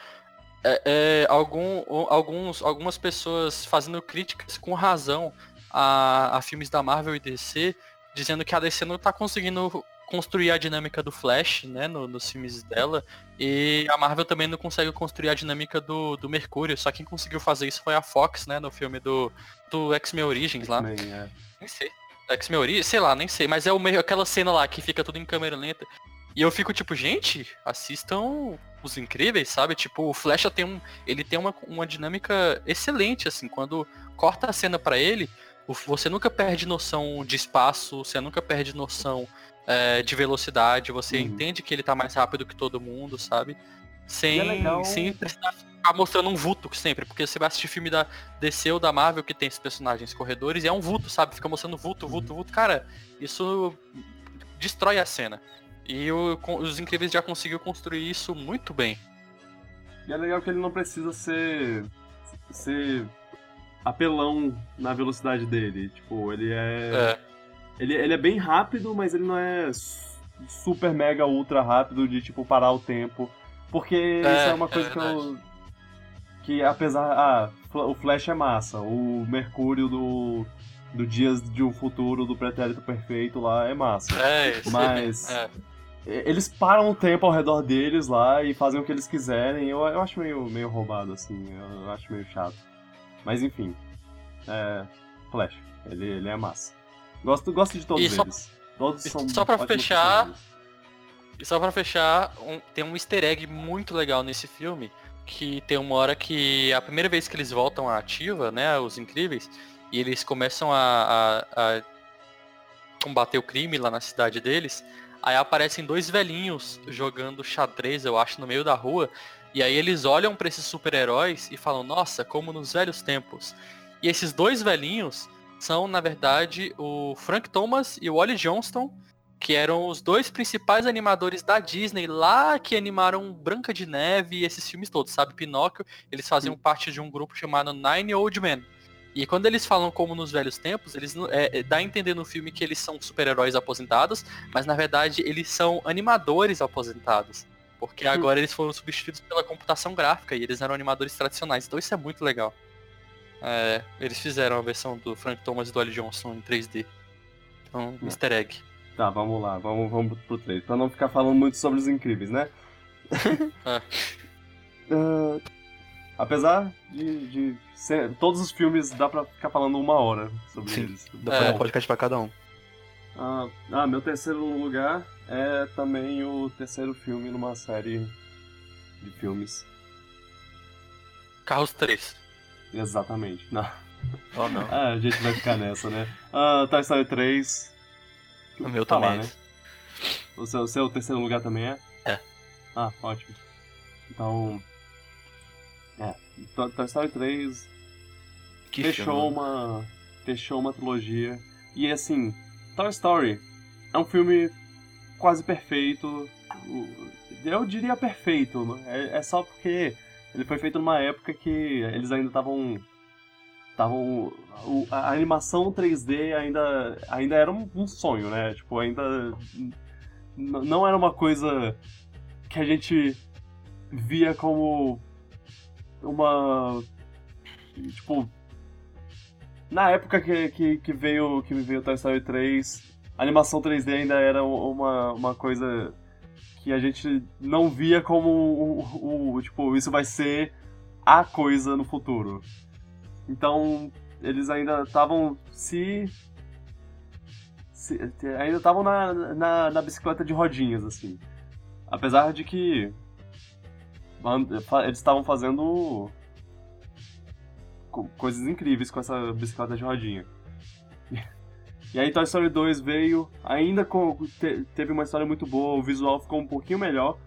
É, é, algum, alguns, algumas pessoas fazendo críticas com razão a, a filmes da Marvel e DC, dizendo que a DC não tá conseguindo construir a dinâmica do Flash, né, no- nos filmes dela, e a Marvel também não consegue construir a dinâmica do, do Mercúrio, só quem conseguiu fazer isso foi a Fox, né, no filme do, do X-Men Origins lá. é. Nem sei. X-Men Origins? Sei lá, nem sei. Mas é o meio, aquela cena lá que fica tudo em câmera lenta. E eu fico tipo, gente, assistam os incríveis, sabe? Tipo, o Flecha tem um. Ele tem uma, uma dinâmica excelente, assim. Quando corta a cena pra ele, você nunca perde noção de espaço, você nunca perde noção é, de velocidade, você Uhum. entende que ele tá mais rápido que todo mundo, sabe? Sem, é legal- sem precisar ficar mostrando um vulto sempre, porque você vai assistir filme da DC ou da Marvel que tem esses personagens corredores e é um vulto, sabe? Fica mostrando vulto, vulto, vulto. Cara, isso destrói a cena. E o- os Incríveis já conseguiu construir isso muito bem. E é legal que ele não precisa ser. ser apelão na velocidade dele. Tipo, ele é. É. Ele, ele é bem rápido, mas ele não é su- super mega ultra rápido de tipo parar o tempo. Porque isso é uma é coisa que eu. Que apesar. Ah, o Flash é massa. O Mercúrio do. Do Dias de um Futuro do Pretérito Perfeito lá é massa. É, isso. Mas- É. Eles param o tempo ao redor deles lá e fazem o que eles quiserem. Eu, eu acho meio, meio roubado, assim. Eu, acho meio chato. Mas enfim. É. Flash. Ele, ele é massa. Gosto, gosto de todos E só- eles. Todos são só pra fechar. E só pra fechar, um- tem um easter egg muito legal nesse filme, que tem uma hora que a primeira vez que eles voltam à ativa, né, os incríveis, e eles começam a, a- a combater o crime lá na cidade deles, aí aparecem dois velhinhos jogando xadrez, eu acho, no meio da rua, e aí eles olham pra esses super-heróis e falam, nossa, como nos velhos tempos. E esses dois velhinhos são, na verdade, o Frank Thomas e o Wally Johnston, que eram os dois principais animadores da Disney lá que animaram Branca de Neve e esses filmes todos, sabe? Pinóquio, eles faziam parte de um grupo chamado Nine Old Men. E quando eles falam como nos velhos tempos, eles é, é, dá a entender no filme que eles são super-heróis aposentados, mas na verdade eles são animadores aposentados. Porque agora eles foram substituídos pela computação gráfica e eles eram animadores tradicionais. Então isso é muito legal. É, eles fizeram a versão do Frank Thomas e do Ali Johnson em 3D. Então, É. easter egg. Tá, vamos lá, vamos, vamos pro trailer. Pra não ficar falando muito sobre os incríveis, né? É. Ah, apesar de, de ser- todos os filmes dá pra ficar falando uma hora sobre Sim. eles. Dá pra É. um podcast pra cada um. Ah, ah, meu terceiro lugar é também o terceiro filme numa série de filmes. Carros 3. Exatamente. Não. Oh, não. Ah, a gente vai ficar nessa, né? Ah, Toy Story 3. O meu Tá lá, também. né? O seu, o seu terceiro lugar também é? É. Ah, ótimo. Então. É. To- Toy Story 3 Que fechou filme. uma. Fechou uma trilogia. E assim, Toy Story é um filme quase perfeito. Eu diria perfeito. né? É, é só porque ele foi feito numa época que eles ainda estavam. Estavam. A animação 3D ainda, ainda era um, um sonho, né? Tipo, ainda. Não era uma coisa que a gente via como uma. Tipo, na época que, que, que veio que veio Toy Story 3, a animação 3D ainda era uma, uma coisa que a gente não via como o, o- tipo, isso vai ser a coisa no futuro. Então, eles ainda estavam se, se- ainda estavam na, na, na bicicleta de rodinhas assim. Apesar de que eles estavam fazendo co- coisas incríveis com essa bicicleta de rodinha. E aí Toy Story 2 veio, ainda com, te- teve uma história muito boa, o visual ficou um pouquinho melhor.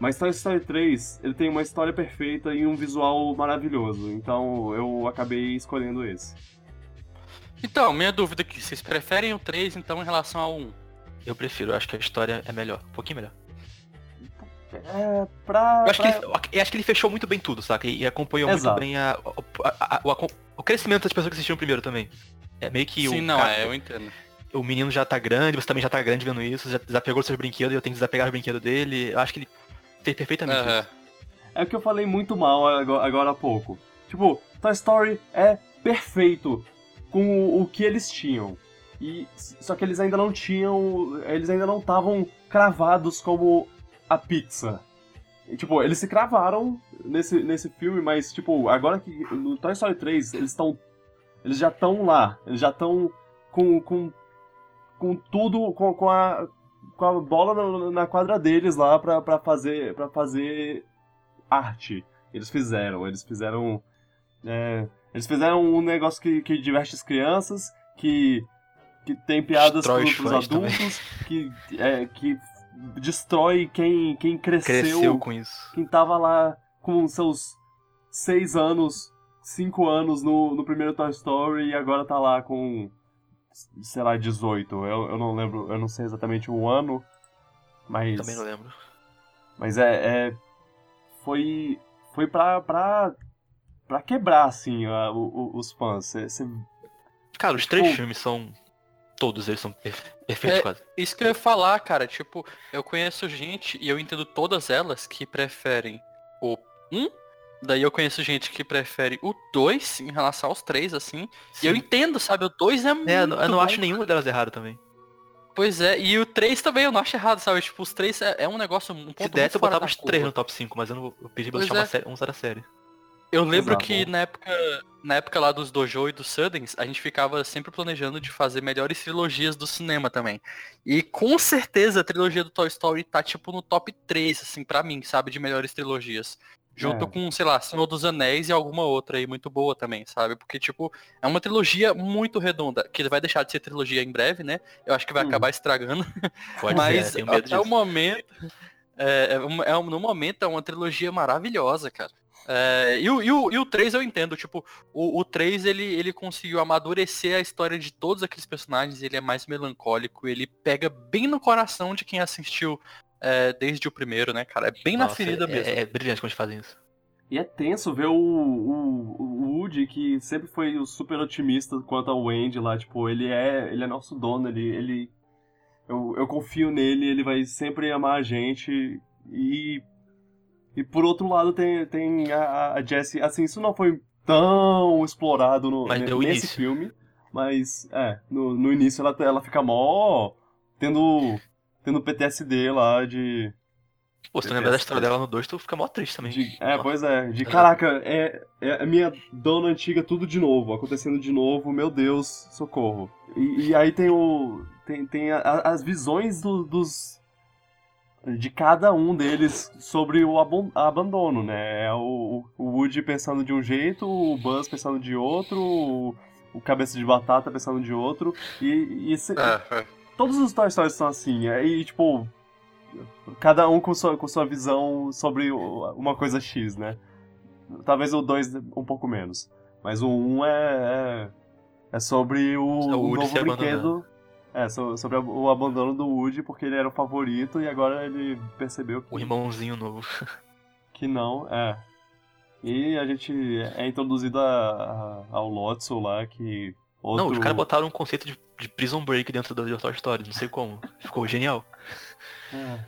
Mas Toy Story 3, ele tem uma história perfeita e um visual maravilhoso. Então eu acabei escolhendo esse. Então, minha dúvida é que vocês preferem o 3, então, em relação ao 1? Eu prefiro, acho que a história é melhor. Um pouquinho melhor. É, pra. Eu acho, que pra- ele, eu acho que ele fechou muito bem tudo, saca? E acompanhou Exato. muito bem a, a- a- o crescimento das pessoas que assistiram primeiro também. É meio que Sim, o, não, cara- é, eu entendo. o menino já tá grande, você também já tá grande vendo isso, já desapegou dos seus brinquedos e eu tenho que desapegar os brinquedos dele. Eu acho que ele fez perfeitamente Aham. isso. É o que eu falei muito mal agora, agora há pouco. Tipo, Toy Story é perfeito com o, o que eles tinham. E só que eles ainda não tinham, eles ainda não estavam cravados como a Pixar. E, tipo, eles se cravaram nesse, nesse filme, mas tipo, agora que no Toy Story 3 eles estão eles já estão lá, eles já estão com, com com tudo com, com a com a bola na, na quadra deles lá pra, pra fazer para fazer arte. Eles fizeram, eles fizeram. é, eles fizeram um negócio que, que diverte as crianças, que, que tem piadas pro, os também. adultos, que, é, que destrói quem, quem cresceu, Cresceu com isso. quem tava lá com seus seis anos, cinco anos no, no primeiro Toy Story e agora tá lá com, sei lá, 18. Eu, eu não lembro, eu não sei exatamente o ano, mas. Também não lembro. Mas é. é- foi. Foi pra. pra. pra quebrar, assim, a- o- o- os fãs. Cê- cê- Cara, os três Tipo- filmes são. Todos eles são per- perfeitos É, quase. Isso que eu ia falar, cara, tipo, eu conheço gente e eu entendo todas elas que preferem o 1, daí eu conheço gente que prefere o 2 em relação aos três, assim. E eu Sim. entendo, sabe, o 2 é muito É, eu não- eu não bom. acho nenhuma delas errada também. Pois é, e o 3 também eu não acho errado, sabe? Tipo, os três é, é um negócio, um ponto Se desse, muito eu botava os três curva. no top 5, mas eu não eu pedi pra Pois deixar uma é. série, um da série. Eu lembro Exato. que na época, na época lá dos Dojo e dos Suddens, a gente ficava sempre planejando de fazer melhores trilogias do cinema também. E com certeza a trilogia do Toy Story tá tipo no top 3, assim, pra mim, sabe, de melhores trilogias. Junto É. com, sei lá, Senhor dos Anéis e alguma outra aí muito boa também, sabe? Porque, tipo, é uma trilogia muito redonda, que vai deixar de ser trilogia em breve, né? Eu acho que vai Hum. acabar estragando. Pode Mas ser, tenho medo até o disso. momento. É, é, é no momento é uma trilogia maravilhosa, cara. É, e, o, e, o, e o 3 eu entendo, tipo, o, o 3 ele, ele conseguiu amadurecer a história de todos aqueles personagens, ele é mais melancólico, ele pega bem no coração de quem assistiu é, desde o primeiro, né, cara? É bem na Nossa, ferida é, mesmo. É, é brilhante quando fazem isso. E é tenso ver o, o, o Woody, que sempre foi o super otimista quanto ao Andy lá. Tipo, ele é, ele é nosso dono, ele. ele eu, eu confio nele, ele vai sempre amar a gente. E. E por outro lado tem, tem a, a Jessie. Assim, isso não foi tão explorado no, Mas nesse início. filme. Mas, é, no, no início ela, ela fica mó. tendo. Tendo PTSD lá de. Pô, se tu lembrar da história dela no 2, tu fica mó triste também. De- é, pois é. De caraca, é, é a minha dona antiga tudo de novo, acontecendo de novo, meu Deus, socorro. E, e aí tem o. Tem, tem a- as visões do- dos. De cada um deles sobre o abandono, né? É o, o Woody pensando de um jeito, o Buzz pensando de outro, o, o Cabeça de Batata pensando de outro. E, e esse- É, é. Todos os Toy Stories são assim. Aí, tipo, cada um com sua, com sua visão sobre uma coisa X, né? Talvez o 2 um pouco menos. Mas o 1 um é, é, é sobre o, É o novo brinquedo. É, so- sobre o abandono do Woody, porque ele era o favorito e agora ele percebeu que, O irmãozinho novo. que não, é. E a gente é introduzido a- a- ao Lotso lá, que. Outro... Não, os caras botaram um conceito de, de prison break dentro da Toy Story, não sei como. Ficou genial. É.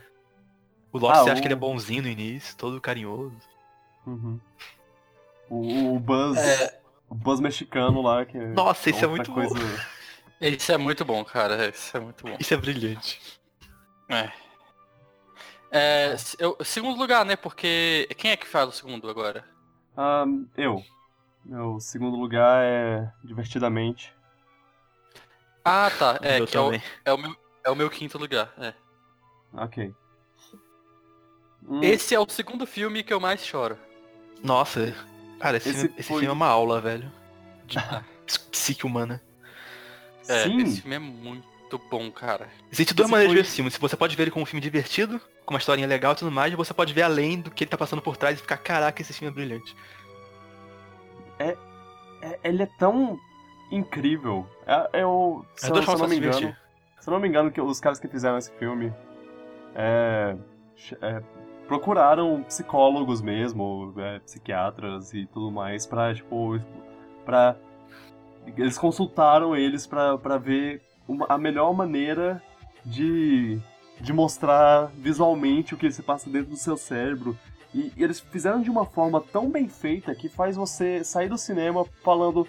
O Lost Ah, você acha o- que ele é bonzinho no início, todo carinhoso. Uhum. O, o Buzz. É. O Buzz mexicano lá, que é. Nossa, isso é outra muito bom. Isso é muito bom, cara. Isso é muito bom. Isso é brilhante. É. É, eu- segundo lugar, né? Porque. Quem é que faz o segundo agora? Ah, eu. Meu segundo lugar é Divertidamente. Ah, tá. É, que é o, é, o meu, é o meu quinto lugar. é. Ok. Hum, Esse é o segundo filme que eu mais choro. Nossa, cara, esse, Esse filme, esse foi- filme é uma aula, velho. De psique humana. É, Sim. esse filme é muito bom, cara. Existe duas Esse maneiras de foi- ver esse filme. Se você pode ver ele como um filme divertido, com uma historinha legal e tudo mais, você pode ver além do que ele tá passando por trás e ficar, caraca, esse filme é brilhante. É- ele é tão incrível. É, eu, se, As eu, duas se eu não me se engano, divertir. se eu não me engano, que os caras que fizeram esse filme é, é, procuraram psicólogos mesmo, é, psiquiatras e tudo mais pra, tipo, pra... Eles consultaram eles pra, pra ver uma- a melhor maneira de, de mostrar visualmente o que se passa dentro do seu cérebro. E eles fizeram de uma forma tão bem feita que faz você sair do cinema falando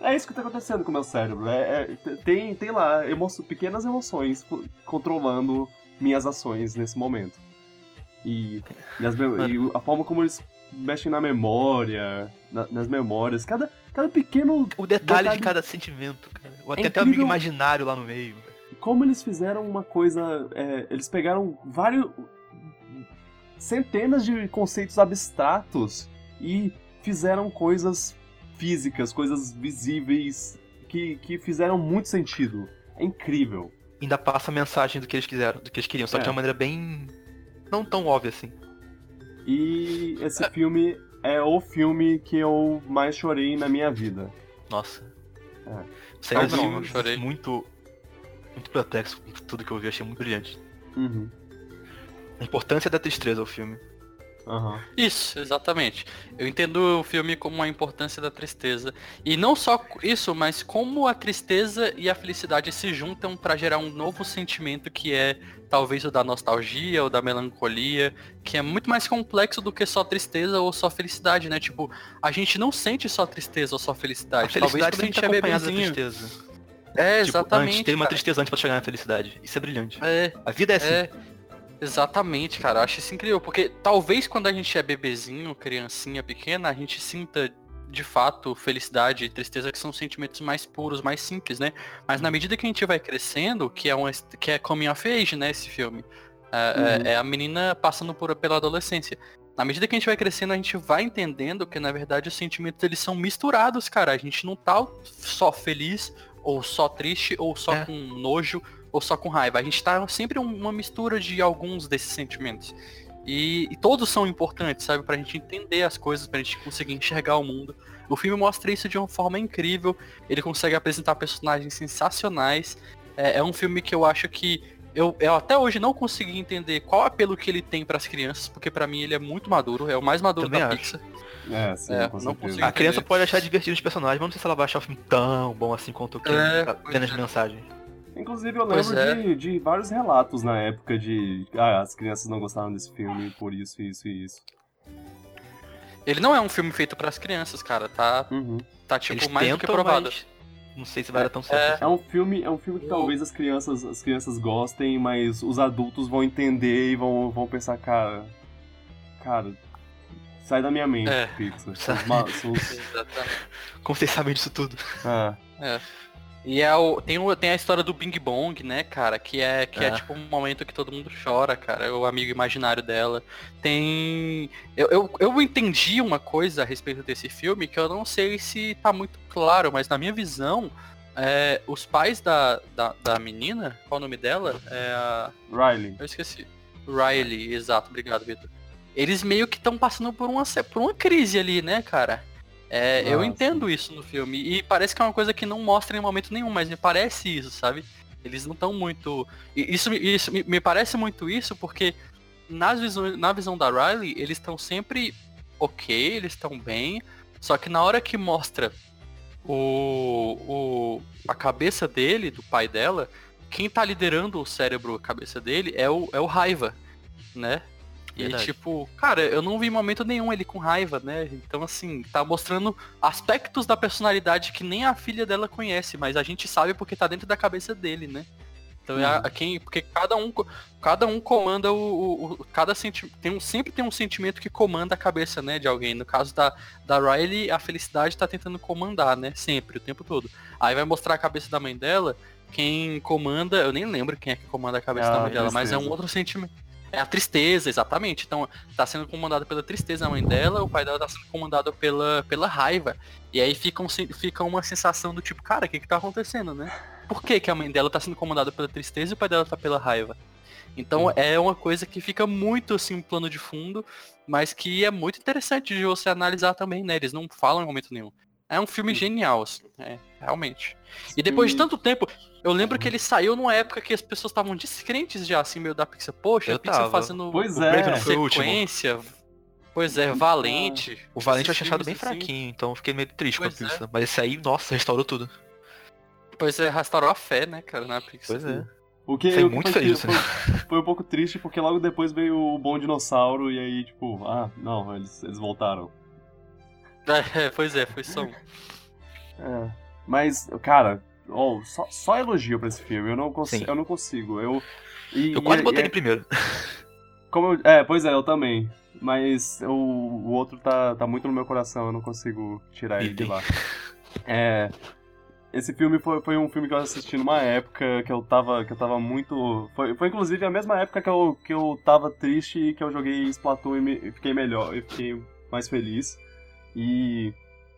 é isso que tá acontecendo com o meu cérebro. É, é- tem, tem lá emo pequenas emoções co- controlando minhas ações nesse momento. E, e e a forma como eles mexem na memória, na- nas memórias, cada, cada pequeno. O detalhe, Detalhe- de cada sentimento, cara. Ou até, É até o amigo imaginário lá no meio. Como eles fizeram uma coisa. é, eles pegaram vários. centenas de conceitos abstratos e fizeram coisas físicas, coisas visíveis que, que fizeram muito sentido. É incrível. Ainda passa a mensagem do que eles quiseram, do que eles queriam, só É. que de uma maneira bem. não tão óbvia assim. E esse filme é o filme que eu mais chorei na minha vida. Nossa. É. Sério, não, não, eu chorei. muito. Muito perplexo com tudo que eu vi, achei muito brilhante. Uhum. A importância da tristeza ao filme. Aham. Isso, exatamente. Eu entendo o filme como a importância da tristeza. E não só isso, mas como a tristeza e a felicidade se juntam para gerar um novo sentimento que é talvez o da nostalgia ou da melancolia, que é muito mais complexo do que só tristeza ou só felicidade, né? Tipo, a gente não sente só tristeza ou só A felicidade. felicidade talvez quando a gente é bebezinho. tristeza. É, Tipo, exatamente. antes, tem uma tristeza antes pra chegar na felicidade. Isso é brilhante. É, A vida é assim. É, exatamente, cara. Eu acho isso incrível, porque talvez quando a gente é bebezinho, criancinha pequena, a gente sinta de fato felicidade e tristeza que são sentimentos mais puros, mais simples, né? Mas na medida que a gente vai crescendo, que é uma que é coming of age, né, esse filme, é, é- Uhum. é a menina passando por pela adolescência. Na medida que a gente vai crescendo, a gente vai entendendo que na verdade os sentimentos eles são misturados, cara. A gente não tá só feliz ou só triste ou só É. com nojo ou só com raiva. A gente tá sempre um- uma mistura de alguns desses sentimentos. E, e todos são importantes, sabe? Pra gente entender as coisas, pra gente conseguir enxergar o mundo. O filme mostra isso de uma forma incrível. Ele consegue apresentar personagens sensacionais. É, é um filme que eu acho que eu, eu até hoje não consegui entender qual apelo que ele tem pras crianças, porque pra mim ele é muito maduro, é o mais maduro Também da acho. Pixar. É, sim, É, A criança pode achar divertido os personagens, mas não sei se ela vai achar o filme tão bom assim quanto o que É, apenas é. mensagem. Inclusive, eu lembro é. de, de vários relatos na época de. Ah, as crianças não gostaram desse filme por isso, isso e isso. Ele não é um filme feito pras crianças, cara. Tá, Uhum. tá tipo Eles mais do que provado. mas não sei se vai dar tão certo. É um filme, é um filme que talvez as crianças, as crianças gostem, mas os adultos vão entender e vão, vão pensar, cara. Cara, sai da minha mente, É. Pixar. Sai. Exatamente. Como vocês sabem disso tudo? Ah, E é o, tem, o, tem a história do Bing Bong, né, cara? Que é que é. É. tipo um momento que todo mundo chora, cara. É o amigo imaginário dela. Tem. Eu, eu, eu entendi uma coisa a respeito desse filme que eu não sei se tá muito claro, mas na minha visão, é, os pais da, da, da menina, qual o nome dela? É a. Riley. Eu esqueci. Riley, exato, obrigado, Vitor. Eles meio que estão passando por uma, por uma crise ali, né, cara? É, eu entendo isso no filme. E parece que é uma coisa que não mostra em momento nenhum, mas me parece isso, sabe? Eles não estão muito. Isso, me- isso me, me parece muito isso porque nas visões, na visão da Riley, eles estão sempre ok, eles estão bem. Só que na hora que mostra o, o, a cabeça dele, do pai dela, quem tá liderando o cérebro, a cabeça dele, é o, é o raiva, né? E Verdade. tipo, cara, eu não vi momento nenhum ele com raiva, né? Então assim, tá mostrando aspectos da personalidade que nem a filha dela conhece, mas a gente sabe porque tá dentro da cabeça dele, né? Então é a, Uhum. a quem, porque cada um, cada um comanda o, o- o- cada senti tem um, sempre tem um sentimento que comanda a cabeça, né, de alguém. No caso da da Riley, a felicidade tá tentando comandar, né, sempre, o tempo todo. Aí vai mostrar a cabeça da mãe dela, quem comanda, eu nem lembro quem é que comanda a cabeça É da mãe dela, mas é um outro sentimento. É a tristeza, exatamente. Então, tá sendo comandada pela tristeza a mãe dela, o pai dela tá sendo comandado pela, pela raiva. E aí fica, um fica uma sensação do tipo, cara, o que que tá acontecendo, né? por que, que a mãe dela tá sendo incomodada pela tristeza e o pai dela tá pela raiva. Então é uma coisa que fica muito assim um plano de fundo, mas que é muito interessante de você analisar também, né? Eles não falam em momento nenhum. É um filme genial, assim, é, realmente. E depois de tanto tempo, eu lembro que ele saiu numa época que as pessoas estavam descrentes já, assim, meio da Pixar. Poxa, Eu a Pixar tava. fazendo Pois O é. foi sequência. Pois é, Valente. O Valente eu tinha achado bem assim. fraquinho, então eu fiquei meio triste com a Pois é. Pixar. Mas esse aí, nossa, restaurou tudo. Pois é, restaurou a fé, né, cara, na Pixar. Pois é. O que, Fiquei o que muito foi, feliz, foi, foi um pouco triste porque logo depois veio o Bom Dinossauro e aí, tipo, ah, não, eles, eles voltaram. É, pois é, foi só um. É. Mas, cara, oh, só, só elogio pra esse filme. Eu não, consi Sim. eu não consigo. Eu, e- Eu quase e- botei e- ele primeiro. Como eu- é, pois é, eu também. Mas o, o outro tá, tá muito no meu coração, eu não consigo tirar ele de lá. É. Esse filme foi, foi um filme que eu assisti numa época que eu tava, que eu tava muito. Foi, foi inclusive a mesma época que eu, que eu tava triste e que eu joguei Splatoon e, me, e fiquei melhor, e fiquei mais feliz. E,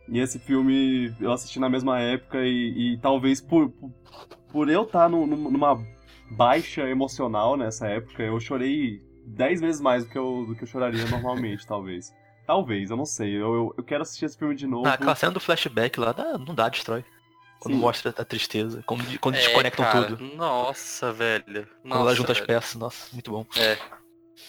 e esse filme eu assisti na mesma época e, e talvez por, por, por eu estar numa baixa emocional nessa época, eu chorei dez vezes mais do que eu, do que eu choraria normalmente, talvez. Talvez, eu não sei. Eu, eu, eu quero assistir esse filme de novo. Ah, aquela cena do flashback lá, dá- não dá, destrói. Quando Sim. mostra a tristeza, quando, quando É, desconectam cara, tudo. Nossa, velho. Quando ela Nossa, junta as velho. peças, nossa, muito bom. É.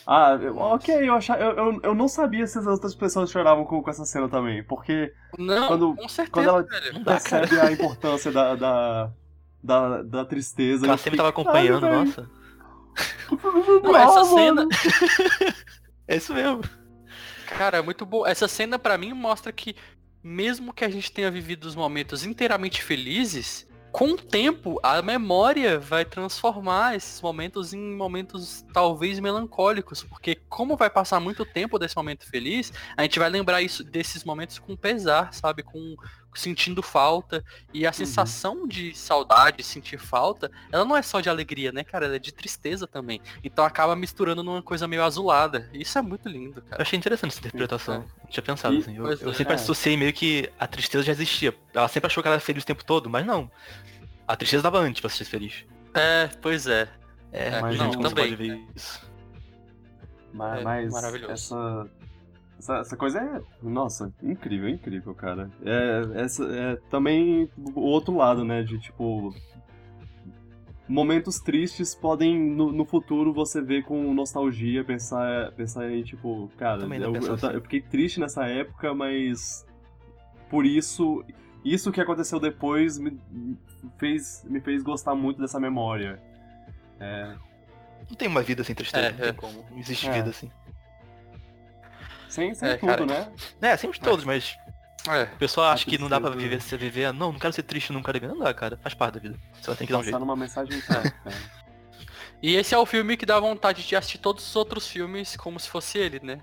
Ah, eu- ok, eu, achava, eu, eu, eu não sabia se as outras pessoas choravam com, com essa cena também, porque Não, Quando- com certeza, quando ela- velho. Não dá, cara. percebe a importância da, da, da, da tristeza. Ela sempre fiquei, tava acompanhando, "Caralho, velho, nossa. Não, essa mano." cena, É isso mesmo. cara, é muito boa. Essa cena pra mim mostra que mesmo que a gente tenha vivido os momentos inteiramente felizes, com o tempo a memória vai transformar esses momentos em momentos talvez melancólicos, porque como vai passar muito tempo desse momento feliz, a gente vai lembrar isso desses momentos com pesar, sabe, com sentindo falta e a sensação de saudade, sentir falta, ela não é só de alegria, né, cara, ela é de tristeza também. Então acaba misturando numa coisa meio azulada. Isso é muito lindo, Eu cara. achei interessante essa interpretação. Não tinha pensado E- assim. Eu, eu é. sempre É. associei meio que a tristeza já existia. Ela sempre achou que ela era feliz o tempo todo, mas não. A tristeza dava antes pra ser feliz. É, pois é. É, É, mas gente, não, você também. pode ver isso. Mas, É, mas maravilhoso. essa, essa. essa coisa é. Nossa, incrível, incrível, cara. É, essa, é também o outro lado, né? De tipo. Momentos tristes podem, no, no futuro, você ver com nostalgia, pensar, pensar em, tipo, cara, eu, eu, ta- assim. eu fiquei triste nessa época, mas por isso, isso que aconteceu depois me me fez, me fez gostar muito dessa memória. É, Não tem uma vida sem tristeza, É, não tem é. como. Não existe É. vida assim. Sem sem É, tudo, cara. né? É, sempre todos, mas É. o pessoal acha A que não dá pra viver se viver. Não, não quero ser triste nunca. Não dá, cara. Faz parte da vida. Você vai ter que dar um jeito. numa mensagem cara. E esse é o filme que dá vontade de assistir todos os outros filmes como se fosse ele, né?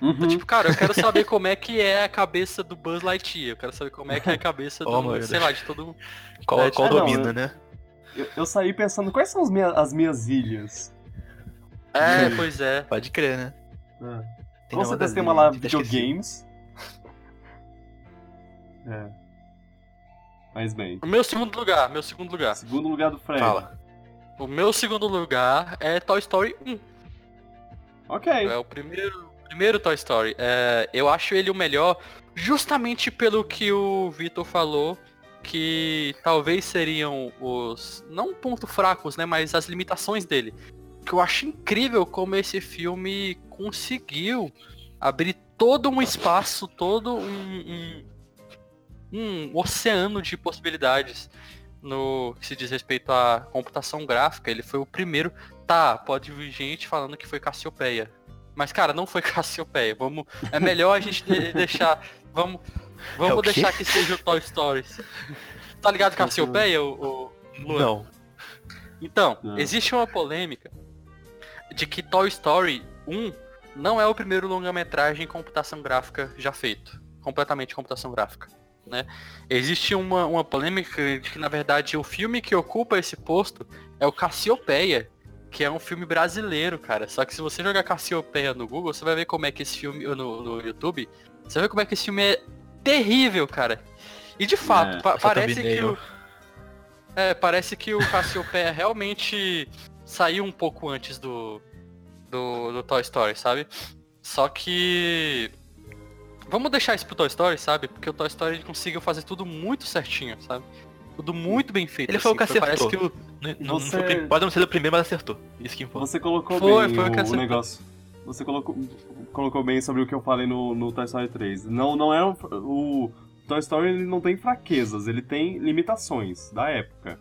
Uhum. Tipo, cara, eu quero saber como é que é a cabeça do Buzz Lightyear. Eu quero saber como é que é a cabeça do, Oh, sei lá, de todo mundo. Qual, É, qual é, não, domina, eu- né? Eu, eu saí pensando, quais são as minhas, as minhas ilhas? É, Sim. pois é. Pode crer, né? Com uma certeza tem uma lá, videogames. É. Mas bem. O meu segundo lugar, meu segundo lugar. Segundo lugar do Fred. Fala. O meu segundo lugar é Toy Story 1. Ok. É o primeiro, primeiro Toy Story. É, eu acho ele o melhor justamente pelo que o Vitor falou, que talvez seriam os. não pontos fracos, né? Mas as limitações dele. Que eu acho incrível como esse filme conseguiu abrir todo um espaço, todo um, um, um oceano de possibilidades no que se diz respeito à computação gráfica. Ele foi o primeiro. Tá, pode vir gente falando que foi Cassiopeia. Mas, cara, não foi Cassiopeia. Vamos, é melhor a gente de- deixar. Vamos, vamos É deixar que seja o Toy Story. Tá ligado Cassiopeia, o, o? Não. Então, Não. existe uma polêmica de que Toy Story 1 não é o primeiro longa-metragem em computação gráfica já feito. Completamente computação gráfica. Né? Existe uma, uma polêmica de que, na verdade, o filme que ocupa esse posto é o Cassiopeia, que é um filme brasileiro, cara. Só que se você jogar Cassiopeia no Google, você vai ver como é que esse filme, no, no YouTube, você vai ver como é que esse filme é terrível, cara. E de fato, É, pa- parece que o, É, parece que o Cassiopeia realmente saiu um pouco antes do, do, do Toy Story, sabe? Só que. Vamos deixar isso pro Toy Story, sabe? Porque o Toy Story conseguiu fazer tudo muito certinho, sabe? Tudo muito bem feito. Ele foi o que assim, acertou. Parece que o... Não- não- não Você- foi o Pode não ser o primeiro, mas acertou. Isso que importa. Você colocou Foi, bem foi o que o, negócio. Você colocou, colocou bem sobre o que eu falei no, no Toy Story 3. Não, não é um, o Toy Story ele não tem fraquezas, ele tem limitações da época,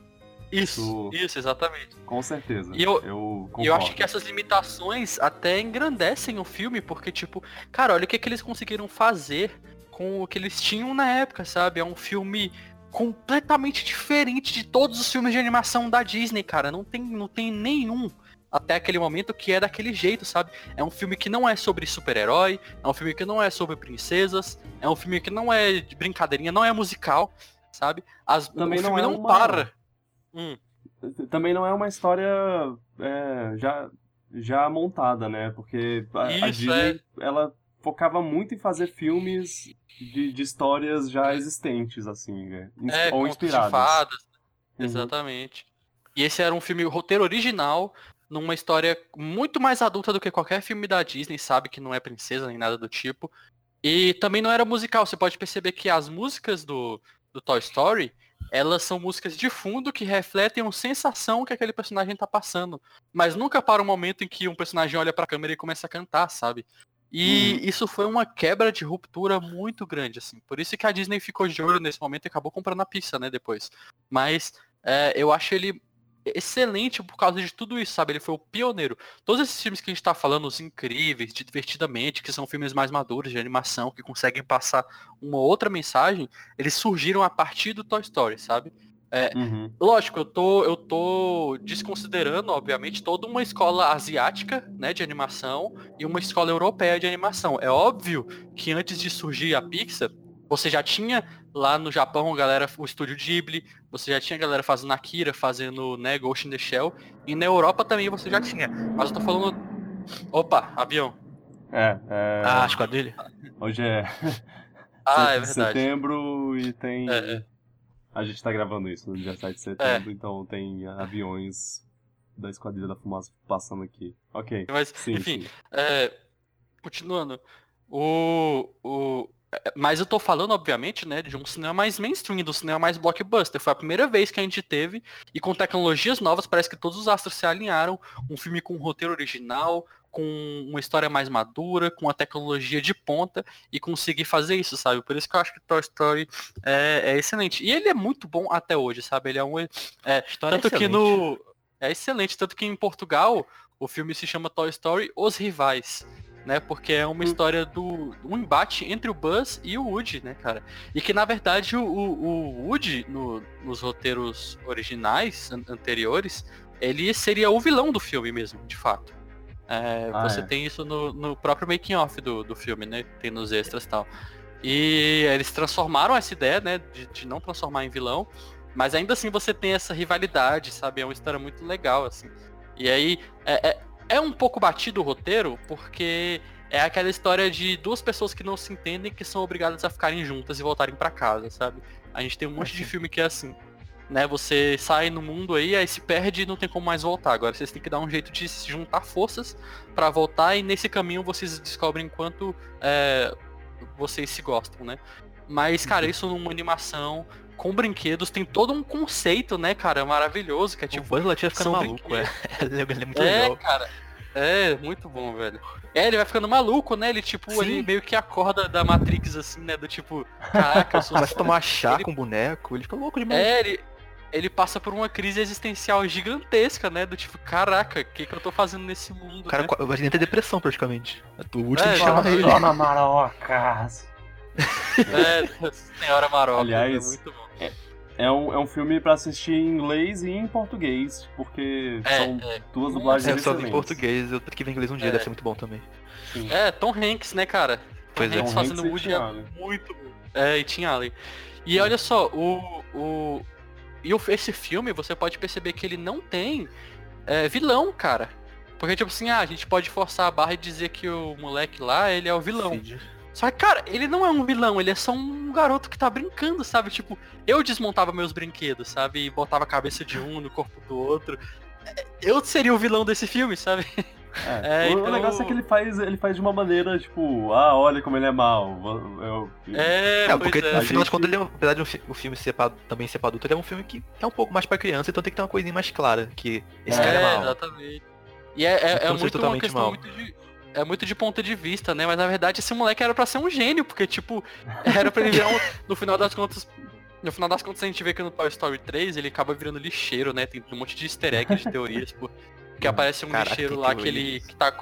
Isso, Isso. exatamente. com certeza. E eu- eu, eu acho que essas limitações até engrandecem o filme, porque, tipo, cara, olha o que, que eles conseguiram fazer com o que eles tinham na época, sabe? É um filme completamente diferente de todos os filmes de animação da Disney, cara. Não tem, não tem nenhum até aquele momento que é daquele jeito, sabe? É um filme que não é sobre super-herói, é um filme que não é sobre princesas, é um filme que não é de brincadeirinha, não é musical, sabe? As, Também o não filme é não uma- para. Hum. Também não é uma história é, já, já montada, né? Porque a, a Isso, Disney, ela focava muito em fazer filmes de, de histórias já existentes, assim, né? É, ou inspiradas. fadas, Uhum. Exatamente. E esse era um filme roteiro original, numa história muito mais adulta do que qualquer filme da Disney, sabe que não é princesa nem nada do tipo. E também não era musical, você pode perceber que as músicas do, do Toy Story, elas são músicas de fundo que refletem uma sensação que aquele personagem tá passando. Mas nunca para um momento em que um personagem olha pra câmera e começa a cantar, sabe? E Uhum. isso foi uma quebra de ruptura muito grande, assim. Por isso que a Disney ficou de olho nesse momento e acabou comprando a Pixar, né, depois. Mas é, eu acho ele excelente por causa de tudo isso, sabe? Ele foi o pioneiro. Todos esses filmes que a gente tá falando, os incríveis, de divertidamente, que são filmes mais maduros de animação, que conseguem passar uma outra mensagem, eles surgiram a partir do Toy Story, sabe? Uhum. Lógico, eu tô, eu tô desconsiderando, obviamente, toda uma escola asiática, né, de animação e uma escola europeia de animação. É óbvio que antes de surgir a Pixar, você já tinha lá no Japão galera, o estúdio Ghibli, você já tinha a galera fazendo Akira, fazendo, né, Ghost in the Shell, e na Europa também você já tinha. Mas eu tô falando... Opa, avião. É, é, Ah, esquadrilha. hoje é Ah, 7 é de verdade. setembro e tem. É, é. A gente tá gravando isso no dia 7 de setembro, então tem aviões da Esquadrilha da Fumaça passando aqui. Ok. Mas, Sim, enfim, sim. É, continuando. O, o, é, mas eu tô falando, obviamente, né, de um cinema mais mainstream, do cinema mais blockbuster. Foi a primeira vez que a gente teve, e com tecnologias novas, parece que todos os astros se alinharam. Um filme com um roteiro original, com uma história mais madura, com a tecnologia de ponta, e conseguir fazer isso, sabe? Por isso que eu acho que Toy Story é, é excelente. E ele é muito bom até hoje, sabe? Ele é um. É, História tanto que no. É excelente, tanto que em Portugal o filme se chama Toy Story Os Rivais, né? Porque é uma história do um embate entre o Buzz e o Woody, né, cara? E que na verdade o, o, o Woody no- nos roteiros originais an- anteriores ele seria o vilão do filme mesmo, de fato. É, Ah, você é. tem isso no, no próprio making off do, do filme, né? Tem nos extras e tal. E eles transformaram essa ideia, né? De, de não transformar em vilão. Mas ainda assim você tem essa rivalidade, sabe? É uma história muito legal, assim. E aí, é, é, é um pouco batido o roteiro, porque é aquela história de duas pessoas que não se entendem que são obrigadas a ficarem juntas e voltarem pra casa, sabe? A gente tem um monte de filme que é assim. Né, você sai no mundo aí, aí se perde e não tem como mais voltar. Agora vocês têm que dar um jeito de se juntar forças pra voltar e nesse caminho vocês descobrem quanto é, vocês se gostam, né? Mas, cara, isso numa animação com brinquedos tem todo um conceito, né, cara, maravilhoso, que é Tipo, o Buzz Lightyear ficando maluco, é. Ele é muito É, legal. cara. É, muito bom, velho. É, ele vai ficando maluco, né? Ele, tipo, Sim. ele meio que acorda da Matrix, assim, né? Do tipo, caraca, eu sou Começa a tomar chá Ele- com boneco, ele fica louco demais. É, ele, ele passa por uma crise existencial gigantesca, né? Do tipo, caraca, o que, que eu tô fazendo nesse mundo? Cara né? vai ter depressão praticamente. O último É, chama ele. Dona Marocas. É, Senhora Maroca. Aliás, é muito bom. É um, é um filme pra assistir em inglês e em português, porque É, são é. duas dublagens É, eu só em português, eu tenho que ver em inglês um dia, É. deve ser muito bom também. É, Tom Hanks, né, cara? Tom Pois é. Hanks Tom fazendo Hanks Woody é muito bom. É, e Tim Allen. E olha só, o, o, e o- esse filme, você pode perceber que ele não tem é, vilão, cara. Porque, tipo assim, ah, a gente pode forçar a barra e dizer que o moleque lá, ele é o vilão. Cid. Só que, cara, ele não é um vilão, ele é só um garoto que tá brincando, sabe? Tipo, eu desmontava meus brinquedos, sabe? E botava a cabeça de um no corpo do outro. É, Eu seria o vilão desse filme, sabe? É, É, o, o então- negócio é que ele faz, ele faz de uma maneira, tipo, ah, olha como ele é mal. Eu, É, É, pois porque é. no final de gente- contas, ele é, apesar de o filme ser pra, também ser pra adulto, ele é um filme que é um pouco mais pra criança, então tem que ter uma coisinha mais clara, que esse É, cara é mal. exatamente. E é, é, é muito uma totalmente questão mal. muito de. É muito de ponto de vista, né? Mas na verdade esse moleque era pra ser um gênio, porque, tipo, era pra ele virar um. No final das contas. No final das contas a gente vê que no Toy Story 3 ele acaba virando lixeiro, né? Tem um monte de easter egg de teorias, pô. Que aparece um Caraca, lixeiro tem lá que ele. Que tá,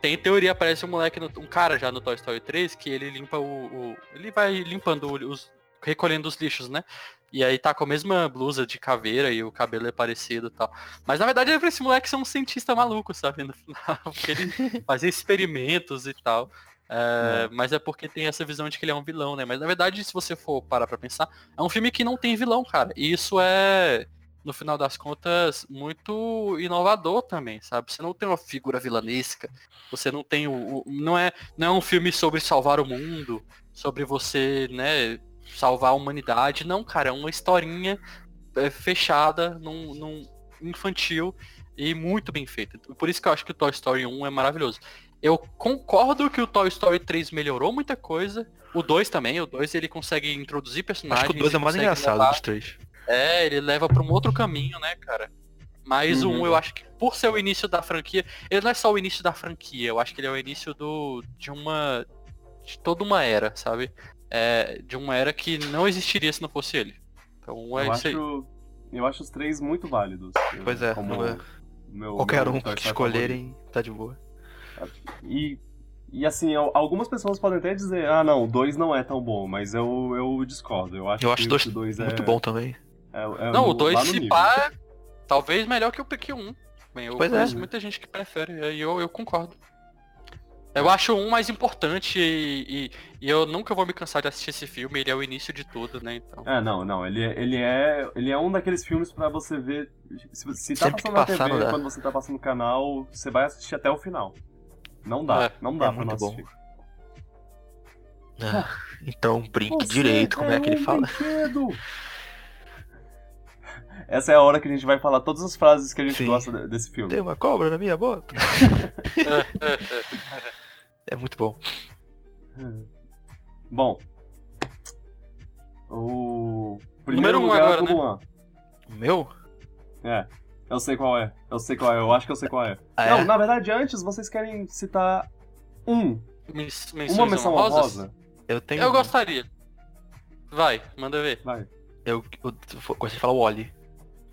tem teoria, aparece um moleque, no- um cara já no Toy Story 3, que ele limpa o. o- ele vai limpando os. recolhendo os lixos, né? E aí tá com a mesma blusa de caveira e o cabelo é parecido e tal. Mas na verdade é pra esse moleque ser um cientista maluco, sabe? No final. Porque ele fazia experimentos e tal. É, Mas é porque tem essa visão de que ele é um vilão, né? Mas na verdade, se você for parar pra pensar, é um filme que não tem vilão, cara. E isso é, no final das contas, muito inovador também, sabe? Você não tem uma figura vilanesca, você não tem o. o- não, é, não é um filme sobre salvar o mundo, sobre você, né, salvar a humanidade. Não, cara, é uma historinha é, fechada num, num infantil e muito bem feita. Por isso que eu acho que o Toy Story 1 é maravilhoso. Eu concordo que o Toy Story 3 melhorou muita coisa. O 2 também, o 2 ele consegue introduzir personagens. Acho que o 2 é mais engraçado levar- dos três. É, ele leva pra um outro caminho, né, cara? Mas o Uhum. 1 eu acho que por ser o início da franquia, ele não é só o início da franquia, eu acho que ele é o início do de uma de toda uma era, sabe? É, de uma era que não existiria se não fosse ele. Então é eu, isso aí. acho, eu acho os três muito válidos. Pois é, como é. meu- Qualquer meu um que escolherem, tá de boa. favorito. E, e assim, al- algumas pessoas podem até dizer, ah não, o 2 não é tão bom, mas eu, eu discordo. Eu acho Eu que acho dois o 2 é, muito bom também. é, é Não, no- o 2 lá no se nível. pá, é talvez melhor que o PQ1. Bem, eu Pois é. conheço muita gente que prefere, e eu, eu concordo. Eu acho 1 mais importante e, e- e eu nunca vou me cansar de assistir esse filme, ele é o início de tudo, né? Então. É, não, não, ele, é- ele é ele é um daqueles filmes pra você ver, se, se tá Sempre que passando na passar, não TV, quando você tá passando no canal, você vai assistir até o final. Não dá, É, não dá é pra não muito bom. assistir. Ah, então brinque Você direito, como é que ele um fala? brinquedo. Essa é a hora que a gente vai falar todas as frases que a gente Sim. gosta de- desse filme. Tem uma cobra na minha bota. É muito bom. Bom. O. Número Primeiro um lugar agora, do né? Luan. O meu? É. Eu sei qual é. Eu sei qual é. Eu acho que eu sei qual é. Ah, é? Não, na verdade, antes vocês querem citar um. Mens- Uma menção honrosa? Eu tenho. Eu gostaria. Vai, manda ver. Vai. Eu, eu, eu gosto de falar o Wally.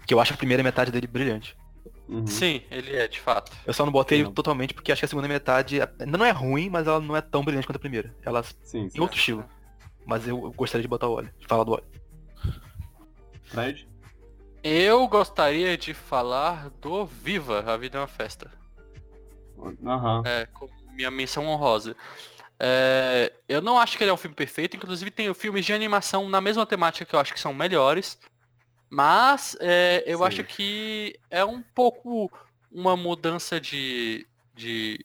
Que eu acho a primeira metade dele brilhante. Uhum. Sim, ele é, de fato. Eu só não botei Sim. totalmente porque acho que a segunda metade ainda não é ruim, mas ela não é tão brilhante quanto a primeira. Ela Sim, sim. em outro estilo. Mas eu, gostaria de botar o Wally. De falar do Wally. Fred? Eu gostaria de falar do Viva, A Vida é uma Festa. Aham. É, com minha menção honrosa. É, eu não acho que ele é um filme perfeito, inclusive tem filmes de animação na mesma temática que eu acho que são melhores. Mas é, eu Sim. acho que é um pouco uma mudança de, de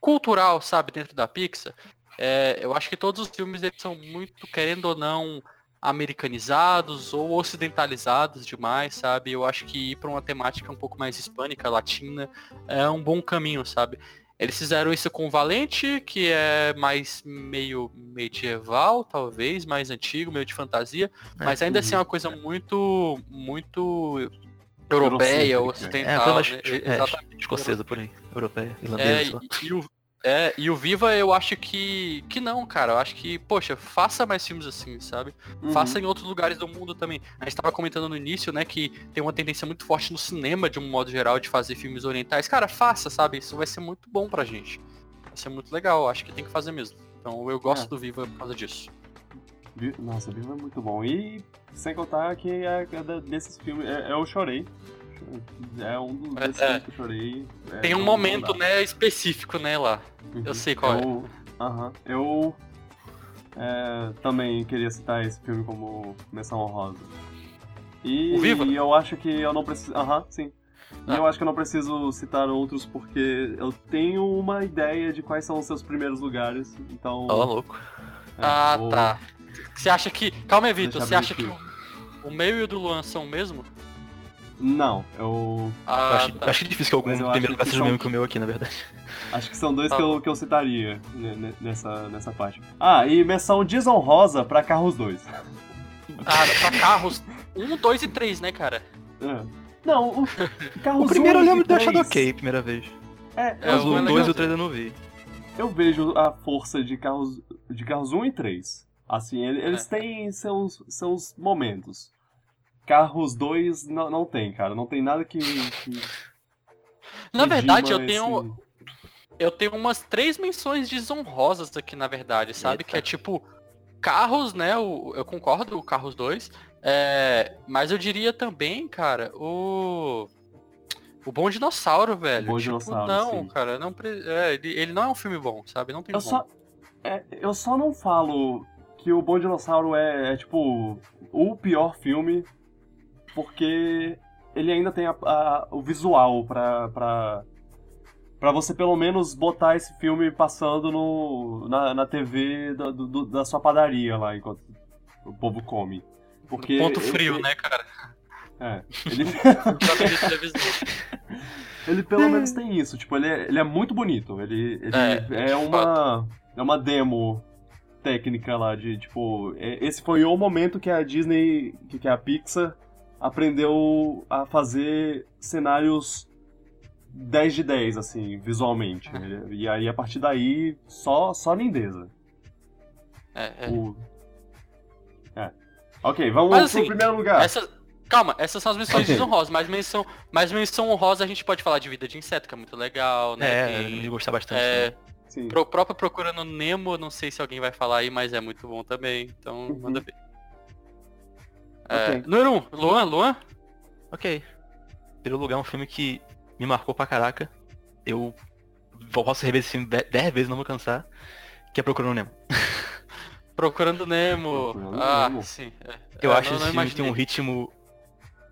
cultural, sabe, dentro da Pixar. É, eu acho que todos os filmes eles são muito, querendo ou não, americanizados ou ocidentalizados demais, sabe? Eu acho que ir para uma temática um pouco mais hispânica, latina, é um bom caminho, sabe? Eles fizeram isso com o Valente, que é mais meio medieval, talvez, mais antigo, meio de fantasia, mas ainda assim é uma coisa muito, muito europeia. É, ocidental, coisa mais né? é, Exatamente. escocesa por aí. Europeia, É, irlandesa. e, lá. e o, é, e o Viva eu acho que, que não, cara. Eu acho que, poxa, faça mais filmes assim, sabe? Uhum. Faça em outros lugares do mundo também. A gente tava comentando no início, né, que tem uma tendência muito forte no cinema, de um modo geral, de fazer filmes orientais. Cara, faça, sabe? Isso vai ser muito bom pra gente. Vai ser muito legal, acho que tem que fazer mesmo. Então eu gosto É. do Viva por causa disso. Nossa, Viva é muito bom. E sem contar que é, é desses filmes. é- eu chorei. É um dos É, desses é. que eu chorei. É, Tem um momento, né, específico, né, lá. Uhum. eu sei qual é. eu, Aham. Eu é, também queria citar esse filme como menção honrosa. E, O Viva? e eu acho que eu não preciso. Aham, sim. E eu acho que eu não preciso citar outros porque eu tenho uma ideia de quais são os seus primeiros lugares. Então. Ó, louco. é, ah, vou- tá. Você acha que. Calma aí, Vitor. Você acha que aqui. o, o meu e o do Luan são o mesmo? Não, eu Eu Ah, acho, tá. acho difícil que algum eu primeiro acho lugar que seja o são- mesmo que o meu aqui, na verdade. acho que são dois Tá que, eu, que eu citaria ne- ne- nessa, nessa parte. Ah, e menção desonrosa pra Carros 2. Ah, pra carros 1, 2 e 3, né, cara? É. Não, o Carros O primeiro eu 1 lembro de ter 3, achado ok, primeira vez. É, É, eu, Mas o o é 1, 2 e o 3 eu não vi. eu vejo a força de Carros, de Carros 1 e 3. Assim, ele- eles É. têm seus, seus momentos. Carros 2 não, não tem, cara. Não tem nada que. que Na verdade, eu tenho, esse- eu tenho umas três menções desonrosas aqui, na verdade, sabe? Eita. Que é tipo, carros, né? O, eu concordo, o Carros 2. É, mas eu diria também, cara, o. O Bom Dinossauro, velho. Bom Tipo, Dinossauro, não, sim. cara, não pre- é, ele, ele não é um filme bom, sabe? Não tem Eu como. só, é, eu só não falo que o Bom Dinossauro é, é, tipo o pior filme porque ele ainda tem a- a- o visual pra, pra, pra você pelo menos botar esse filme passando no, na, na TV da, do- da sua padaria lá enquanto o povo come. Porque Ponto frio, ele- né, cara? É, ele, ele pelo menos tem isso, tipo, ele é, ele é muito bonito. Ele, ele É, é, uma. É uma demo técnica lá de, tipo. é- esse foi o momento que a Disney, que, que a Pixar aprendeu a fazer cenários 10 de 10, assim, visualmente. E aí, a partir daí, só, só lindeza. É, é. O... É. Ok, vamos Mas, pro assim, primeiro lugar. Essa- Calma, essas são as menções Ok. desonrosas, mas menção, mas menção honrosa a gente pode falar de vida de inseto, que é muito legal, né? É, Tem- me gostar bastante. é, Sim. pro, próprio Procurando Nemo, não sei se alguém vai falar aí, mas é muito bom também, então Uhum. manda ver. É, Ok. Número 1, um, Luan, Luan? Ok. Em primeiro lugar, um filme que me marcou pra caraca. Eu posso rever esse filme 10 vezes, não vou cansar. Que é Procurando Nemo. Procurando Nemo. Procurando ah, Nemo. sim. é. Eu É, acho não- esse filme tem um ritmo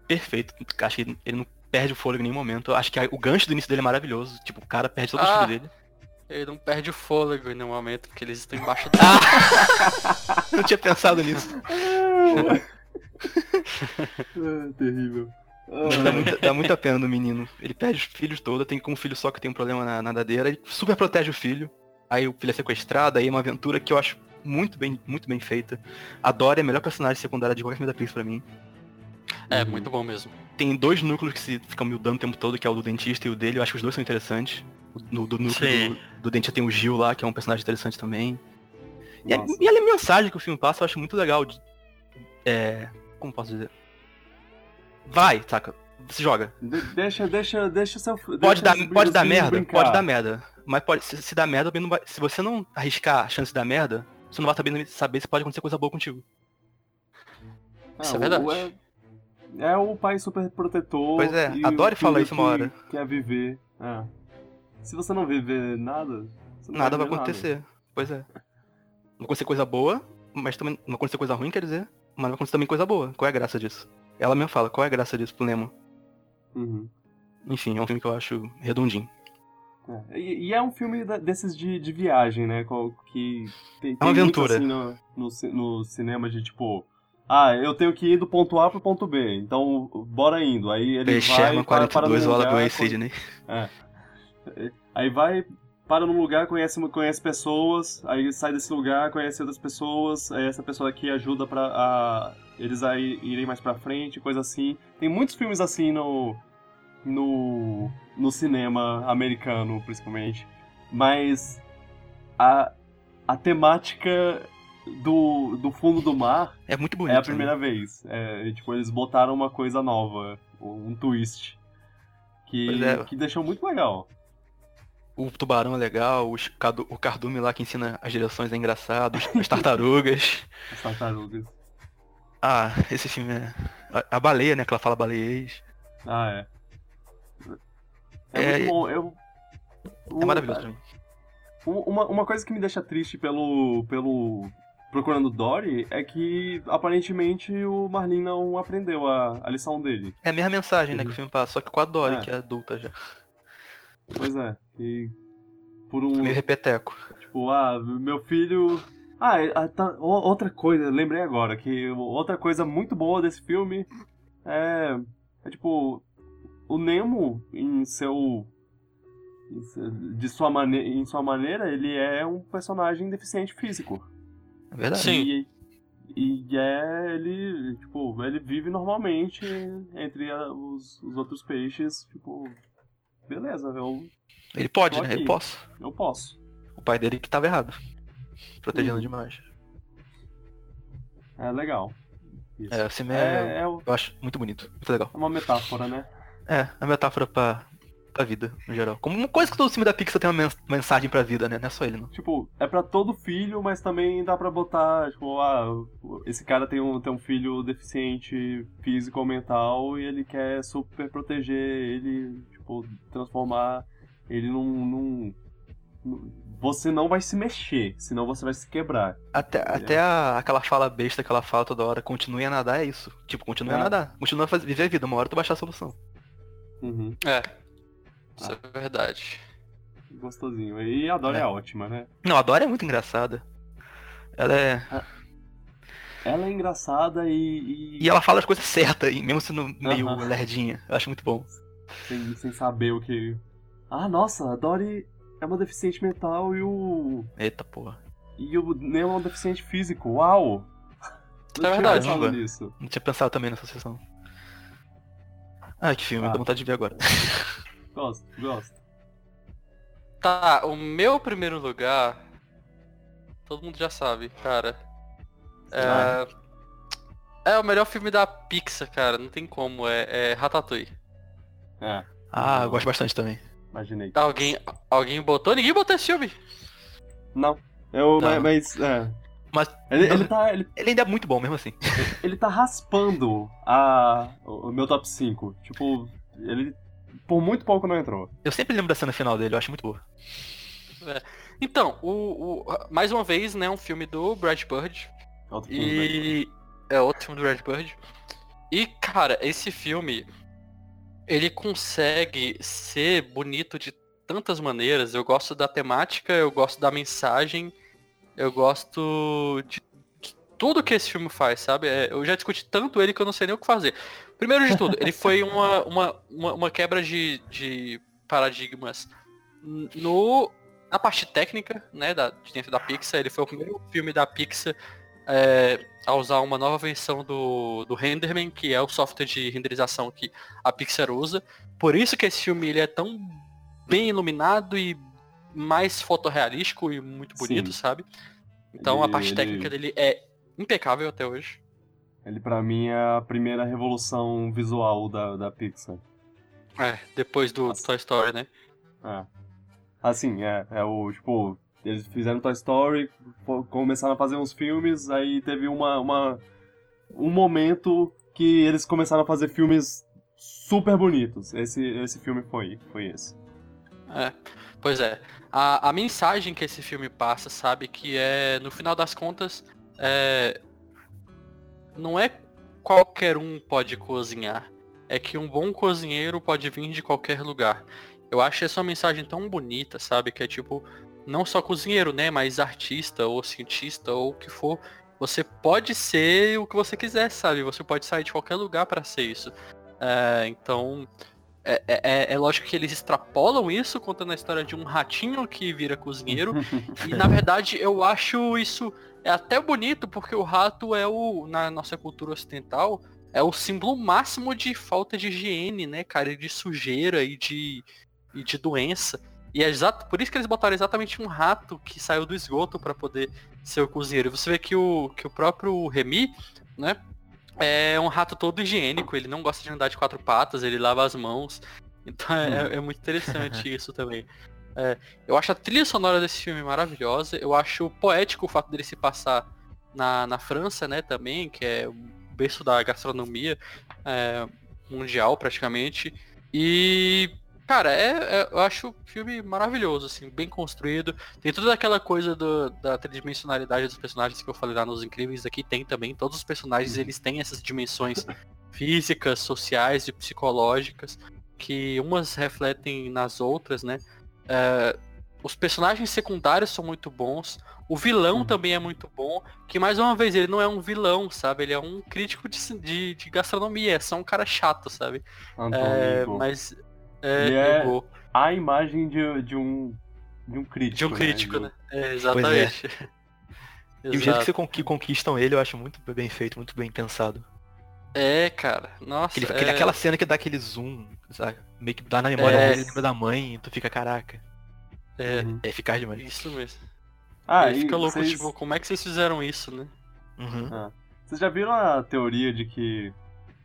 perfeito. Acho que ele não perde o fôlego em nenhum momento. Eu acho que o gancho do início dele é maravilhoso. Tipo, o cara perde todo o Ah. estilo dele. Ele não perde o fôlego em nenhum momento, porque eles estão embaixo da... Eu não tinha pensado nisso. Ah, terrível. Dá, muita, dá muita pena no menino. Ele perde os filhos todos, tem com um filho só que tem um problema na nadadeira, ele super protege o filho. Aí o filho é sequestrado, aí é uma aventura que eu acho muito bem, muito bem feita. A Dory é a melhor personagem secundária de qualquer filme da Pixar pra mim. É, Uhum. muito bom mesmo. Tem dois núcleos que se ficam mudando o tempo todo, que é o do dentista e o dele. Eu acho que os dois são interessantes. No, do núcleo do, do dentista tem o Gil lá, que é um personagem interessante também. E a, Nossa. e a mensagem que o filme passa eu acho muito legal. De, é. Como posso dizer? Vai, saca? Se joga. De- deixa, deixa, deixa o seu. Pode deixa dar, pode dar merda? brincar. Pode dar merda. Mas pode, se, se dar merda, vai- se você não arriscar a chance de dar merda, você não vai saber, saber se pode acontecer coisa boa contigo. Ah, Isso é verdade. o- É, é o pai super protetor. Pois é, e a o Dory fala filho isso uma hora. Que quer viver. É. Se você não viver nada, você não Nada vai viver acontecer. Pois é. Não vai acontecer coisa boa, mas também não vai acontecer coisa ruim, quer dizer. Mas vai acontecer também coisa boa. Qual é a graça disso? Ela mesmo fala, qual é a graça disso pro Nemo? Uhum. Enfim, é um filme que eu acho redondinho. É. E, e é um filme da- desses de, de viagem, né? Que tem, É uma muito, aventura. assim, no, no, no cinema de tipo. Ah, eu tenho que ir do ponto A pro ponto B, então bora indo. Aí ele P. vai para, para 42, num o lugar, Sidney. Aí vai, para num lugar, conhece, conhece pessoas, aí sai desse lugar, conhece outras pessoas, aí essa pessoa aqui ajuda para a, eles a irem mais pra frente, coisa assim. Tem muitos filmes assim no, no, no cinema americano, principalmente. Mas a, a temática do, do fundo do mar É muito bonito. é a né? primeira vez. É, tipo, eles botaram uma coisa nova, um twist. Que, é. que deixou muito legal. O tubarão é legal, os o cardume lá que ensina as direções é engraçado, as tartarugas. As tartarugas. Ah, esse filme é. A, a baleia, né? Que ela fala baleiês. Ah, é. É, É, muito bom. Eu, É maravilhoso pra mim. Um- Uma, uma coisa que me deixa triste pelo, pelo procurando Dory é que aparentemente o Marlin não aprendeu a, a lição dele. É a mesma mensagem, né, que o filme passa, só que com a Dory, É. que é adulta já. Pois é. E por um. Meio repeteco. Tipo, ah, meu filho. Ah, é- ah, tá, outra coisa, lembrei agora, que outra coisa muito boa desse filme é. É tipo. O Nemo, em seu. em seu- De sua, mane em sua maneira, ele é um personagem deficiente físico. É verdade. Sim. E, e é. Ele. Tipo, ele vive normalmente entre a- os, os outros peixes, tipo. Beleza, eu, Ele pode, né? aqui. Ele posso. eu posso. O pai dele que tava errado. Protegendo Uhum. demais. É legal. Isso. É, filme é, É, é Eu acho muito bonito. Muito legal. é uma metáfora, né? É, é uma metáfora pra, pra vida, no geral. Como uma coisa que todo filme da Pixar tem uma mens- mensagem pra vida, né? Não é só ele, não. Tipo, é pra todo filho, mas também dá pra botar, tipo, ah, esse cara tem um, tem um filho deficiente físico ou mental e ele quer super proteger ele, tipo, transformar ele num. num- num- Você não vai se mexer, senão você vai se quebrar. Até, até a- aquela fala besta que ela fala toda hora, continue a nadar, é isso. Tipo, continue a É. nadar. Continua a fazer, viver a vida, uma hora tu vai achar a solução. Uhum, É. Isso é verdade. gostosinho. E a Dora é. É. ótima, né? Não, a Dora é muito engraçada. Ela é. Ela é engraçada e. e- E ela fala as coisas certas, e mesmo sendo meio Aham. lerdinha. Eu acho muito bom. Sem, sem saber o que. Ah, nossa, a Dory é uma deficiente mental e o. Eita porra. E o Nemo é um deficiente físico. Uau! É Não tinha verdade. pensado Caramba. nisso. Não tinha pensado também nessa sessão. Ai, que filme, Ah. dá vontade de ver agora. Gosto, gosto. Tá, o meu primeiro lugar. Todo mundo já sabe, cara. É. É o melhor filme da Pixar, cara. Não tem como. É, é Ratatouille. É, Ah, eu gosto bastante também. imaginei. Alguém, alguém botou? Ninguém botou esse filme. Não. Eu, Não. mas, mas, é. Mas Ele, ele tá, ele, ele ainda é muito bom mesmo assim. ele tá raspando a, o o meu top 5. Tipo, ele por muito pouco não entrou. Eu sempre lembro da cena final dele, eu acho muito boa. Então, o, o- mais uma vez, né, um filme do Brad Bird. Outro filme? E é outro filme do Brad Bird. E, cara, esse filme ele consegue ser bonito de tantas maneiras. Eu gosto da temática, eu gosto da mensagem, eu gosto de tudo que esse filme faz, sabe? É, eu já discuti tanto ele que eu não sei nem o que fazer. Primeiro de tudo, ele foi uma, uma, uma, uma quebra de, de paradigmas no, na parte técnica, né, da, de dentro da Pixar. Ele foi o primeiro filme da Pixar é, a usar uma nova versão do, do Renderman, que é o software de renderização que a Pixar usa. Por isso que esse filme ele é tão bem iluminado e mais fotorrealístico e muito bonito, Sim. sabe? Então a Ele- parte ele- técnica dele é impecável até hoje. Ele pra mim é a primeira revolução visual da, da Pixar. É, depois do. Toy Story, né? É. Assim, é, é o, tipo, eles fizeram Toy Story, começaram a fazer uns filmes, aí teve uma, uma, um momento que eles começaram a fazer filmes super bonitos. Esse, esse filme foi, foi esse. É, pois é. A, a mensagem que esse filme passa, sabe, que é, no final das contas, é, não é qualquer um pode cozinhar. É que um bom cozinheiro pode vir de qualquer lugar. Eu acho essa mensagem tão bonita, sabe, que é tipo, não só cozinheiro, né, mas artista ou cientista ou o que for. Você pode ser o que você quiser, sabe? Você pode sair de qualquer lugar para ser isso. É, então, é, é- é lógico que eles extrapolam isso, contando a história de um ratinho que vira cozinheiro. e na verdade eu acho isso é até bonito, porque o rato é o, na nossa cultura ocidental, é o símbolo máximo de falta de higiene, né, cara? E de sujeira e de, e de doença. E é exato, por isso que eles botaram exatamente um rato que saiu do esgoto para poder ser o cozinheiro. Você vê que o, que o próprio Remy, né? É um rato todo higiênico, ele não gosta de andar de quatro patas, ele lava as mãos. Então é, é muito interessante isso também. É, eu acho a trilha sonora desse filme maravilhosa, eu acho poético o fato dele se passar na, na França, né, também, que é o berço da gastronomia é, mundial praticamente. E Cara, é, é- eu acho o filme maravilhoso, assim, bem construído. Tem toda aquela coisa do- da tridimensionalidade dos personagens que eu falei lá nos Incríveis, aqui tem também. Todos os personagens, eles têm essas dimensões físicas, sociais e psicológicas, que umas refletem nas outras, né? É, os personagens secundários são muito bons. O vilão Uhum. também é muito bom. Que mais uma vez, ele não é um vilão, sabe? Ele é um crítico de, de, de gastronomia. É só um cara chato, sabe? É, mas. É, Ele é a imagem de, de um de um crítico. De um crítico, De- né? É, exatamente. E o jeito que, você que conquistam ele, eu acho muito bem feito, muito bem pensado. É, cara. Nossa. Aquele, é... Aquela cena que dá aquele zoom, sabe? Meio que dá na memória É. dele, lembra da mãe, e tu fica, caraca. É, Uhum. É eficaz demais. isso mesmo. Ah, e fica louco, vocês, tipo, como é que vocês fizeram isso, né? Uhum. vocês já viram a teoria de que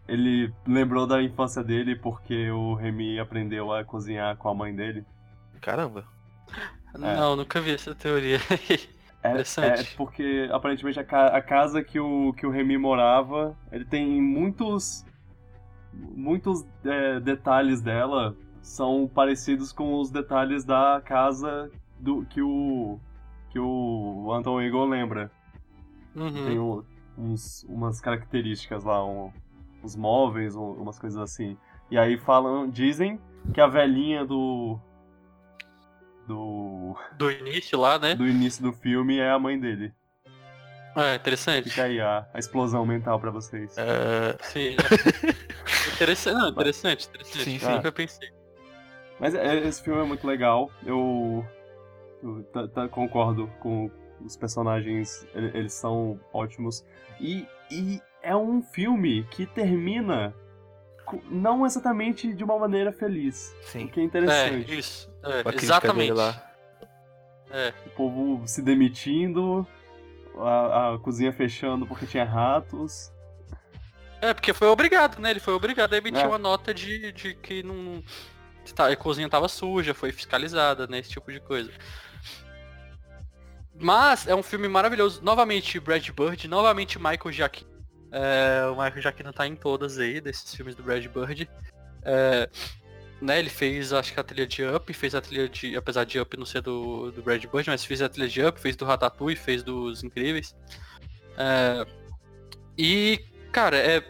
ele lembrou da infância dele porque o Remy aprendeu a cozinhar com a mãe dele? Caramba. Não, nunca vi essa teoria. É, Interessante. é porque aparentemente a, ca- a casa que o, que o Remy morava, ele tem muitos muitos é, detalhes dela são parecidos com os detalhes da casa do que o que o Anton Eagle lembra. Tem Uhum. um- uns, umas características lá, um- uns móveis, um- umas coisas assim. E aí falam, dizem que a velhinha do do Do início lá, né? do início do filme é a mãe dele. É, interessante. Fica aí a, a explosão mental pra vocês. É, Sim. interessante, não, interessante, interessante. Sim, sim. Nunca pensei. Mas é, esse filme é muito legal. Eu, eu concordo com os personagens, ele- eles são ótimos. E, e é um filme que termina não exatamente de uma maneira feliz. sim. O que é É, interessante. isso. É, crítica dele exatamente. lá. É, O povo se demitindo, a, a cozinha fechando porque tinha ratos. É, porque foi obrigado, né? Ele foi obrigado a emitir É. uma nota de, de que não. tá, A cozinha tava suja, foi fiscalizada, né? Esse tipo de coisa. Mas é um filme maravilhoso. Novamente Brad Bird, novamente Michael Giacchino. É, o Michael Giacchino tá em todas aí, desses filmes do Brad Bird. É, né, ele fez, acho que a trilha de Up, fez a trilha de. Apesar de Up não ser do, do Brad Bird, mas fez a trilha de Up, fez do Ratatouille, fez dos Incríveis. É, e, cara, é,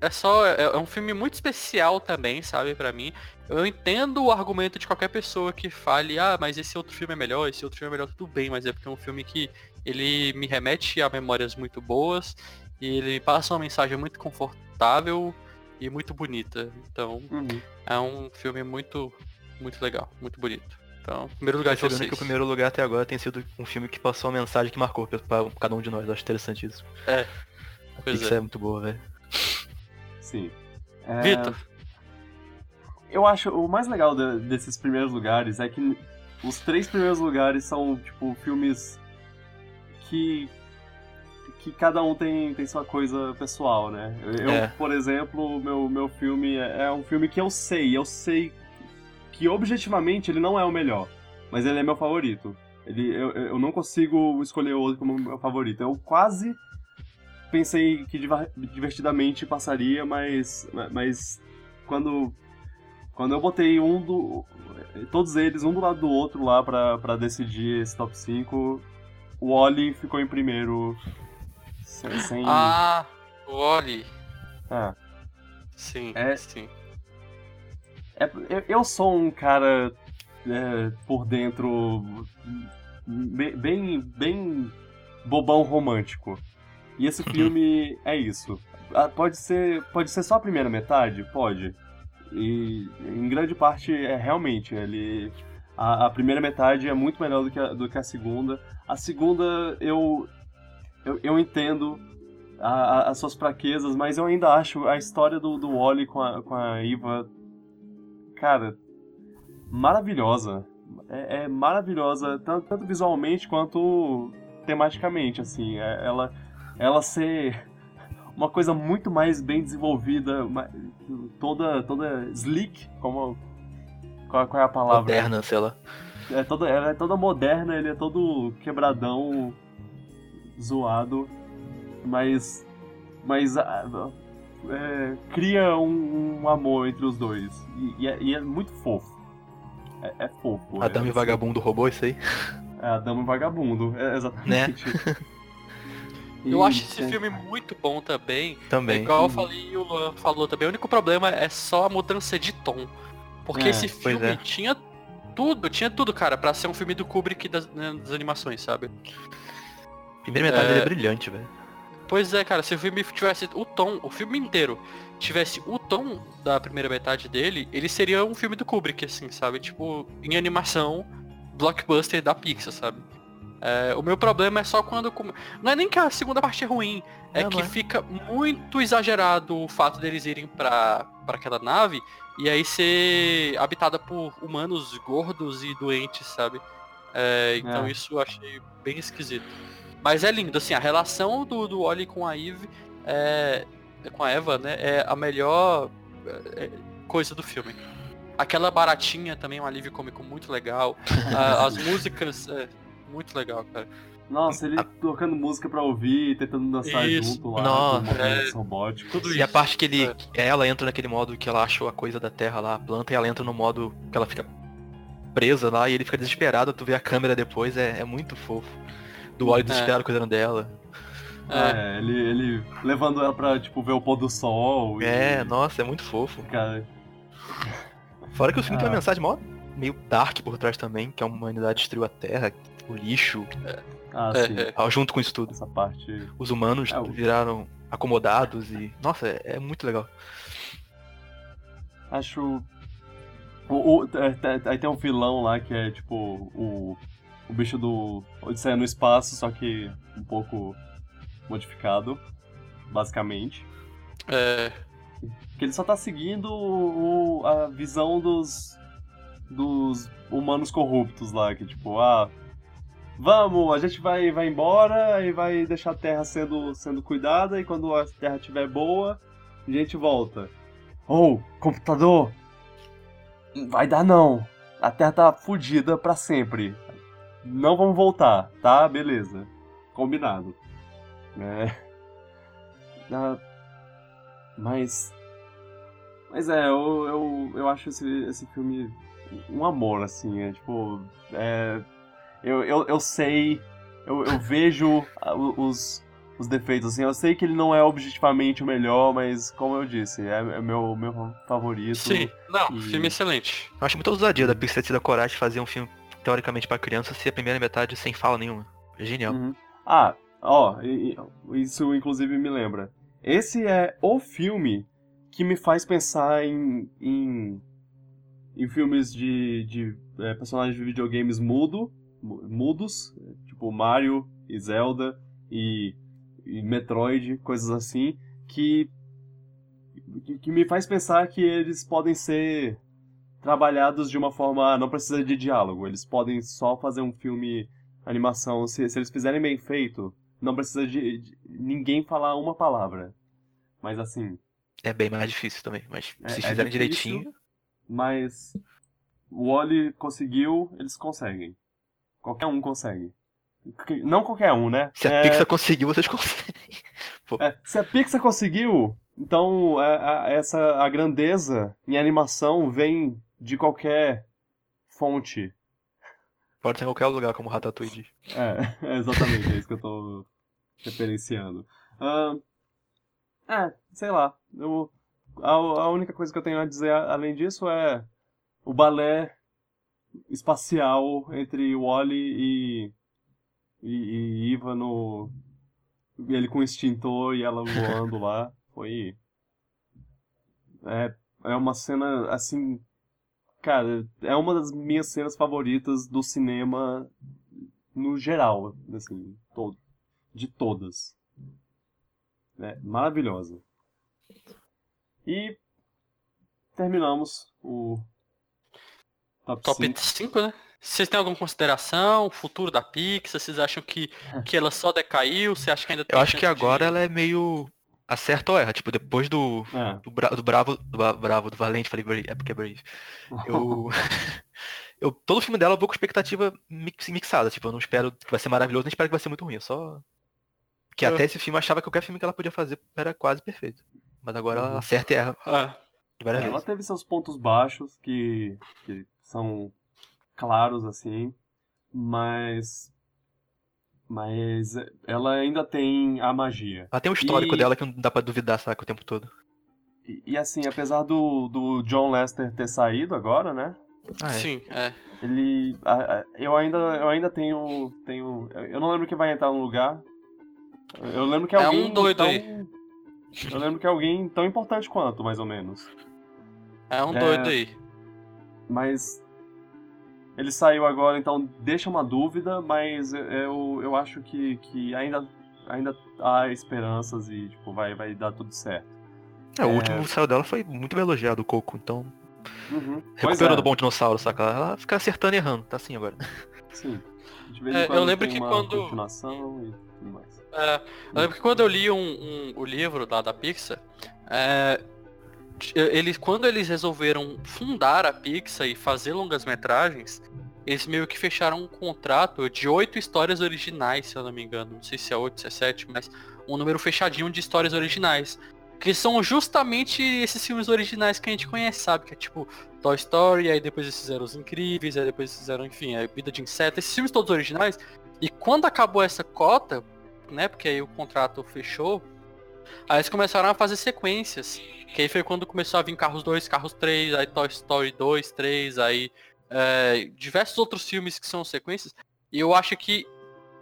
é só. É, é um filme muito especial também, sabe, pra mim. Eu entendo o argumento de qualquer pessoa que fale, ah, mas esse outro filme é melhor, esse outro filme é melhor, tudo bem, mas é porque é um filme que ele me remete a memórias muito boas e ele passa uma mensagem muito confortável e muito bonita. Então, Uhum. é um filme muito, muito legal, muito bonito. Então, primeiro lugar de vocês. que o primeiro lugar até agora tem sido um filme que passou uma mensagem que marcou pra, pra cada um de nós. Eu acho interessante isso. A Pois Pixar é. é muito boa, velho. Sim. É, Vitor, Eu acho o mais legal de- desses primeiros lugares é que os três primeiros lugares são, tipo, filmes que. Que cada um tem, tem sua coisa pessoal, né? Eu, É. por exemplo, meu, meu filme é, é um filme que eu sei, eu sei que objetivamente ele não é o melhor, mas ele é meu favorito. Ele, eu, eu não consigo escolher outro como meu favorito. Eu quase pensei que divertidamente passaria, mas, mas quando quando eu botei um do. Todos eles, um do lado do outro lá pra, pra decidir esse top 5, o Oli ficou em primeiro. Sem. sem- ah, o Oli, Ah, sim, É. sim. é- eu, sou um cara é, por dentro bem, bem, bem bobão romântico. E esse filme é isso. Ah, Pode ser, pode ser só a primeira metade? Pode. E em grande parte é realmente, ele. A, a primeira metade é muito melhor do que a, do que a segunda. A segunda eu. Eu, eu entendo a- a- as suas fraquezas, mas eu ainda acho a história do, do Wally com a, com a Iva. Cara, maravilhosa. É, é maravilhosa, tanto, tanto visualmente quanto tematicamente, assim. É- ela, ela ser uma coisa muito mais bem desenvolvida, toda, toda sleek, como. Qual, qual é a palavra? Moderna, sei lá. É toda, ela é toda moderna, ele é todo quebradão, zoado, mas. Mas. ah, é, cria um, um amor entre os dois. E, e é, e é muito fofo. É, é fofo. Adame é, Vagabundo roubou isso aí? É, Adame Vagabundo, é exatamente. Eu E, acho esse é, filme muito bom também. É Também. igual eu falei e o Luan falou também. O único problema é só a mudança de tom. Porque É, esse filme é. tinha tudo, tinha tudo, cara, pra ser um filme do Kubrick das, né, das animações, sabe? Primeira metade É. dele é brilhante, velho. Pois é, cara, se o filme tivesse o tom, o filme inteiro tivesse o tom da primeira metade dele, ele seria um filme do Kubrick, assim, sabe? Tipo, em animação, blockbuster da Pixar, sabe? É, o meu problema é só quando. come- Não é nem que a segunda parte é ruim, é Não, que não é. fica muito exagerado o fato deles irem pra, pra aquela nave e aí ser habitada por humanos gordos e doentes, sabe? É, então É. isso eu achei bem esquisito. Mas é lindo, assim, a relação do, do Oli com a Eve, é, com a Eva, né, é a melhor é, coisa do filme. Aquela baratinha também é um alívio cômico muito legal. A- as músicas, é, muito legal, cara. Nossa, ele tocando música pra ouvir, tentando dançar Isso. junto lá Nossa, é. Tudo E a isso. parte que ele. É. Ela entra naquele modo que ela achou a coisa da terra lá, a planta, e ela entra no modo que ela fica presa lá e ele fica desesperado, tu vê a câmera depois, é, é muito fofo. Do óleo É. desesperado cuidando dela. É, É, ele, ele levando ela pra, tipo, ver o pôr do sol. e- É, nossa, é muito fofo. Cara, Fora que o filme tem Ah. uma mensagem mó meio dark por trás também, que a humanidade destruiu a terra, o lixo, ah, É, sim. é. ah, junto com isso tudo. Essa parte. Os humanos É, o- viraram acomodados e. Nossa, é, é muito legal. Acho. O, o- aí tem um vilão lá que é tipo o, o bicho do Odisseia no espaço, só que um pouco modificado, basicamente. é, Que ele só tá seguindo o, a visão dos, dos humanos corruptos lá, que tipo, ah, vamos, a gente vai, vai embora e vai deixar a Terra sendo, sendo cuidada e quando a Terra estiver boa, a gente volta. Ou, computador, vai dar não, a Terra tá fodida pra sempre. Não vamos voltar, tá? Beleza. Combinado. É... Ah, mas mas é, eu, eu, eu acho esse, esse filme um amor, assim, é tipo. É, eu, eu, eu sei, eu, eu vejo os, os defeitos, assim, eu sei que ele não é objetivamente o melhor, mas como eu disse, é, é meu, meu favorito. sim, não, e- filme excelente. Eu acho muita ousadia da Pixar ter tido a coragem de fazer um filme teoricamente pra criança se a primeira metade sem fala nenhuma. É genial. Uhum. Ah, ó, isso inclusive me lembra. Esse é o filme que me faz pensar em, em, em filmes de, de é, personagens de videogames mudo, mu- mudos, tipo Mario e Zelda e, e Metroid, coisas assim, que, que me faz pensar que eles podem ser trabalhados de uma forma. Não precisa de diálogo, eles podem só fazer um filme animação, se, se eles fizerem bem feito, não precisa de, de ninguém falar uma palavra. Mas assim, É bem mais difícil também, mas É- se é fizerem difícil. direitinho. mas o Wally conseguiu, eles conseguem. Qualquer um consegue. Não qualquer um, né? Se a É, Pixar conseguiu, vocês conseguem. é, se a Pixar conseguiu, então é, a- essa a grandeza em animação vem de qualquer fonte. Pode ser em qualquer lugar, como Ratatouille. É, é exatamente, é isso que eu tô referenciando. Ahn, é, sei lá. Eu, a, a única coisa que eu tenho a dizer além disso é o balé espacial entre Wally e, e, e Iva no. Ele com o extintor e ela voando lá. Foi. É, é uma cena assim. Cara, é uma das minhas cenas favoritas do cinema no geral, assim, todo, de todas. É maravilhosa. E terminamos o top, Top 5. 5, né? Vocês têm alguma consideração? O futuro da Pixar? Vocês acham que, que ela só decaiu? Você acha que ainda tem Eu acho que chance de- agora ela é meio acerta ou erra. Tipo, depois do, É. do, bra- do Bravo, do Bravo, do Valente, falei Brave, é porque é Brave. Eu, eu, todo filme dela eu vou com expectativa mix, mixada. Tipo, eu não espero que vai ser maravilhoso, nem espero que vai ser muito ruim. Só. Que É. até esse filme eu achava que qualquer filme que ela podia fazer era quase perfeito. Mas agora ela Uhum. acerta e erra várias Ela vezes. teve seus pontos baixos que, que são claros assim, mas mas ela ainda tem a magia. Ela tem um histórico E- dela que não dá pra duvidar, saca, o tempo todo. E, e, assim, apesar do, do John Lester ter saído agora, né? Ah, é. Sim, é. Ele a- a- eu ainda eu ainda tenho tenho eu não lembro quem vai entrar no lugar. Eu lembro que É alguém um doido tão, aí. Eu lembro que é alguém tão importante quanto, mais ou menos. É um É. doido aí. Mas ele saiu agora, então deixa uma dúvida, mas eu, eu acho que, que ainda, ainda há esperanças e tipo, vai, vai dar tudo certo. É, o É. último que saiu dela foi muito bem elogiado, o Coco, então. Uhum. Recuperou é, do bom dinossauro, saca? Ela fica acertando e errando, tá assim agora. Sim. De vez É, eu lembro tem que uma quando- e. É, eu lembro que quando eu li um, um- o livro lá da Pixar, é, eles, quando eles resolveram fundar a Pixar e fazer longas metragens, eles meio que fecharam um contrato de oito histórias originais, se eu não me engano. Não sei se é oito, se é sete, mas um número fechadinho de histórias originais. Que são justamente esses filmes originais que a gente conhece, sabe? Que é tipo Toy Story, aí depois eles fizeram Os Incríveis, aí depois eles fizeram, enfim, a Vida de Inseto, esses filmes todos originais. E quando acabou essa cota, né? Porque aí o contrato fechou. Aí eles começaram a fazer sequências. Que aí foi quando começou a vir Carros 2, Carros 3, aí Toy Story 2, 3, aí é, diversos outros filmes que são sequências. E eu acho que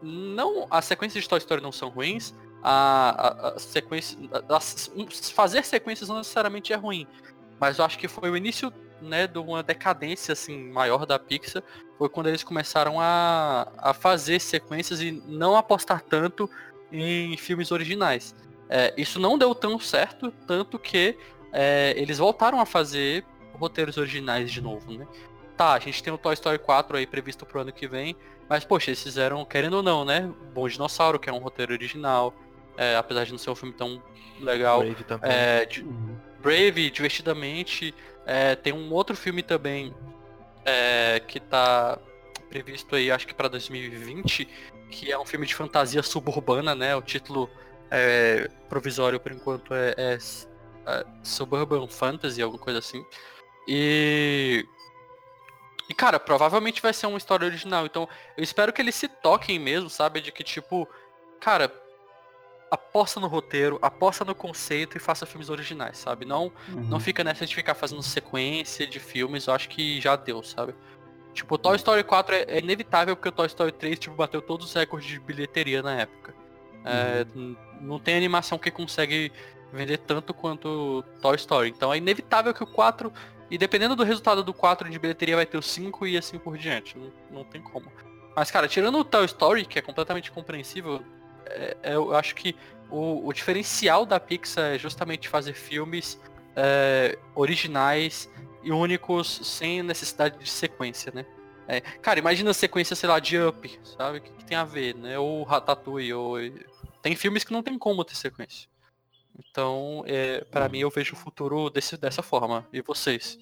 não as sequências de Toy Story não são ruins. A, a, a sequência, a- fazer sequências não necessariamente é ruim. Mas eu acho que foi o início né, de uma decadência assim maior da Pixar. Foi quando eles começaram a, a fazer sequências e não apostar tanto em filmes originais. É, isso não deu tão certo, tanto que é, eles voltaram a fazer roteiros originais de novo, né? Tá, a gente tem o Toy Story 4 aí previsto pro ano que vem, mas poxa, eles fizeram, querendo ou não, né? Bom Dinossauro, que é um roteiro original, é, apesar de não ser um filme tão legal. Brave também. É, de- Uhum. Brave, Divertidamente. é, tem um outro filme também é, que tá previsto aí, acho que para 2020, que é um filme de fantasia suburbana, né? O título é, provisório por enquanto é, é, é Suburban Fantasy, alguma coisa assim. E. E cara, provavelmente vai ser uma história original. Então, eu espero que eles se toquem mesmo, sabe? De que tipo, cara, aposta no roteiro, aposta no conceito e faça filmes originais, sabe? Não Uhum. não fica nessa de ficar fazendo sequência de filmes, eu acho que já deu, sabe? Tipo, Toy Story 4 é, é inevitável porque o Toy Story 3, tipo, bateu todos os recordes de bilheteria na época. É, n- não tem animação que consegue vender tanto quanto Toy Story. Então é inevitável que o 4, e dependendo do resultado do 4 de bilheteria, vai ter o 5 e assim por diante. Não, não tem como. Mas, cara, tirando o Toy Story, que é completamente compreensível, é- é- eu acho que o, o diferencial da Pixar é justamente fazer filmes é, originais e únicos sem necessidade de sequência, né? É, cara, imagina a sequência, sei lá, de Up, sabe? O que, que tem a ver, né? Ou Ratatouille, ou... Tem filmes que não tem como ter sequência. Então, é, para mim, eu vejo o futuro desse, dessa forma. E vocês?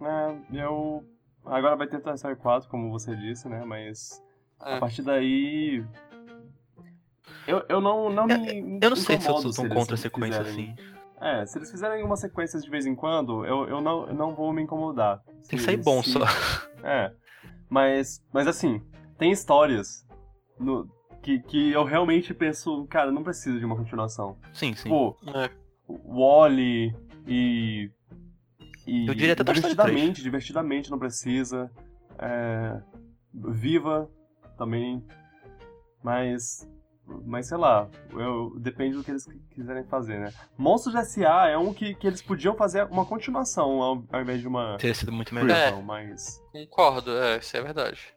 É, eu. Agora vai ter Toy Story 4, como você disse, né? Mas É. a partir daí. Eu, eu não, não me. Eu não sei se eu sou tão contra a sequência fizerem- assim. É, se eles fizerem algumas sequências de vez em quando, eu, eu, não, eu não vou me incomodar. Tem que Se- sair bom se- só. É. Mas, mas assim, tem histórias no, que, que eu realmente penso, cara, não precisa de uma continuação. Sim, sim. Pô, É. Wally e. E Eu diria até divertidamente, divertidamente não precisa. É, Viva também. Mas. Mas sei lá, eu, depende do que eles quiserem fazer, né? Monstros S.A. é um que, que eles podiam fazer uma continuação ao, ao invés de uma Teria sido muito melhor. É. mas. Concordo, é, isso é verdade.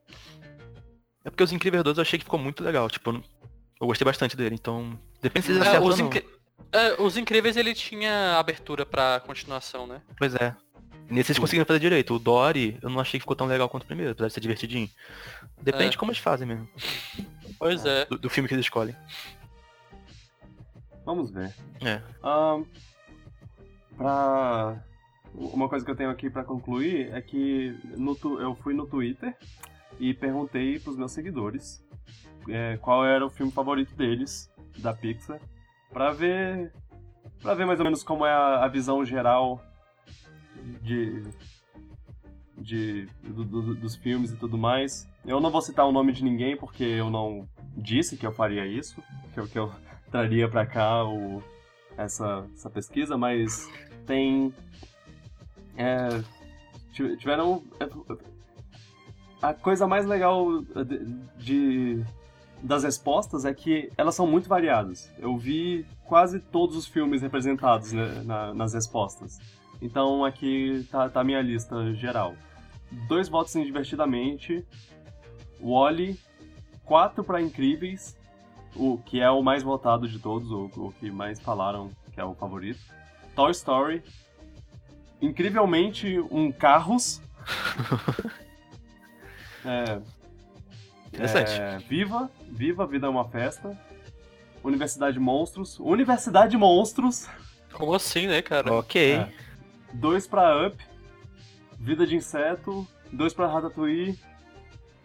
É porque os Incríveis 2 eu achei que ficou muito legal. Tipo, eu gostei bastante dele, então. Depende se eles É, acertam os. Incri- é, os Incríveis, ele tinha abertura pra continuação, né? Pois é. Nesse eles conseguiram fazer direito. O Dory, eu não achei que ficou tão legal quanto o primeiro, apesar de ser divertidinho. Depende É. de como eles fazem mesmo. Pois é. Do, do filme que eles escolhem. Vamos ver. É. Ahn, pra... Uma coisa que eu tenho aqui pra concluir é que no tu- eu fui no Twitter e perguntei pros meus seguidores é, qual era o filme favorito deles, da Pixar, pra ver pra ver mais ou menos como é a, a visão geral de, de do- do- dos filmes e tudo mais. Eu não vou citar o nome de ninguém porque eu não disse que eu faria isso, que eu, que eu traria pra cá o, essa, essa pesquisa, mas tem. é, ti- tiveram. A coisa mais legal de, de- das respostas é que elas são muito variadas. Eu vi quase todos os filmes representados né, na- nas respostas. Então aqui tá, tá a minha lista geral. Dois votos em Divertidamente, Wally, quatro para Incríveis, o que é o mais votado de todos, o, o que mais falaram que é o favorito. Toy Story, incrivelmente um Carros. é, Interessante. é, Viva, Viva, Vida é uma Festa. Universidade Monstros, Universidade Monstros. Como assim, né, cara? Ok. É. Dois pra Up, Vida de Inseto, dois pra Ratatouille,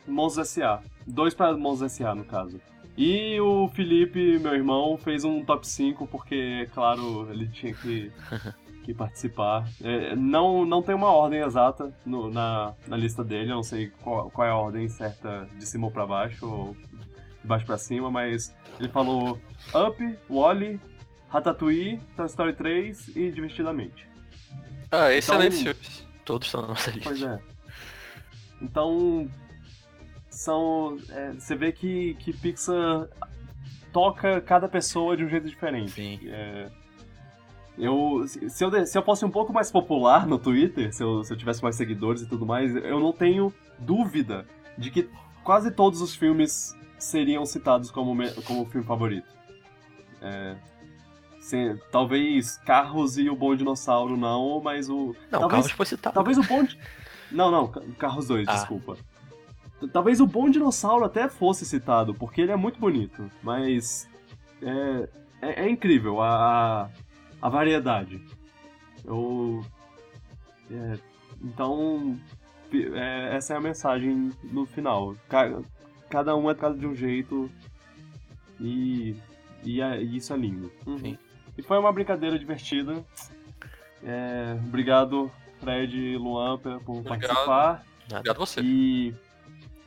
Monstros S.A. Dois pra Monstros S.A. no caso. E o Felipe, meu irmão, fez um top 5 porque, claro, ele tinha que, que participar. É, não, não tem uma ordem exata no- na, na lista dele, eu não sei qual, qual é a ordem certa de cima ou pra baixo, ou de baixo pra cima, mas ele falou Up, Wally, Ratatouille, Toy Story 3 e Divertidamente. Ah, excelentes Então- filmes. Todos estão na nossa lista. Pois é. Então, são. é, você vê que, que Pixar toca cada pessoa de um jeito diferente. Sim. É, eu, se, eu, se eu fosse um pouco mais popular no Twitter, se eu, se eu tivesse mais seguidores e tudo mais, eu não tenho dúvida de que quase todos os filmes seriam citados como, como filme favorito. É, se- talvez Carros e o Bom Dinossauro não, mas o. Não, talvez, Carlos foi citado. Talvez o Bom. Di- Não, não, Ca- Carros 2, Ah. desculpa. Talvez o Bom Dinossauro até fosse citado, porque ele é muito bonito, mas. É, é, é incrível a, a, a variedade. Eu. é, então. é, essa é a mensagem no final. Ca- cada um é tratado de um jeito e. E, é- e isso é lindo. Uhum. Sim. E foi uma brincadeira divertida. É, obrigado, Fred e Luan, por Obrigado. participar. Obrigado a você. E,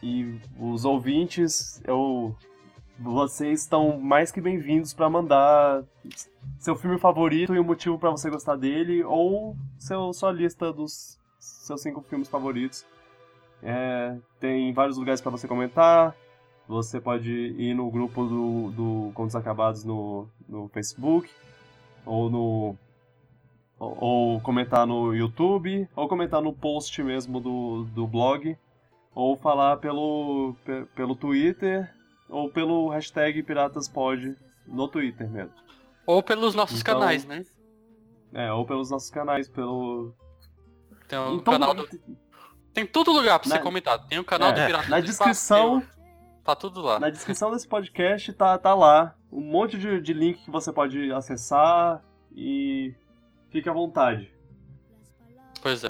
e os ouvintes, eu, vocês estão mais que bem-vindos para mandar seu filme favorito e o motivo para você gostar dele, ou seu, sua lista dos seus cinco filmes favoritos. É, tem vários lugares para você comentar. Você pode ir no grupo do, do Contos Acabados no, no Facebook, ou no. Ou, ou comentar no YouTube, ou comentar no post mesmo do, do blog, ou falar pelo, pe- pelo Twitter, ou pelo hashtag PiratasPod no Twitter mesmo. Ou pelos nossos Então- canais, né? É, ou pelos nossos canais, pelo. Tem o em todo- canal do... Tem todo lugar pra Na- você comentar. Tem o canal do É, Pirata na do descrição, Espaço, Tá tudo lá. na descrição desse podcast tá, tá lá um monte de, de link que você pode acessar e fique à vontade. Pois é.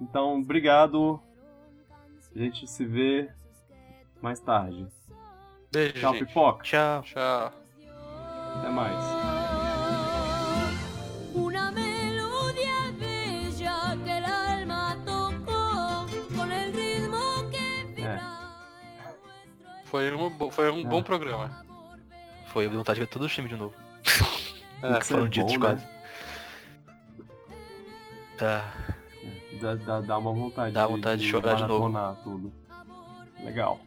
Então, obrigado. A gente se vê mais tarde. Beijo, Tchau, gente. pipoca. Tchau. Tchau. Até mais. Nuestro Foi um, foi um É. bom programa. Foi, vontade de ver todos os filmes de novo. Foram bom, ditos né? quase. Tá. Dá, dá, dá uma vontade. Dá vontade de chorar de novo. tudo. Legal.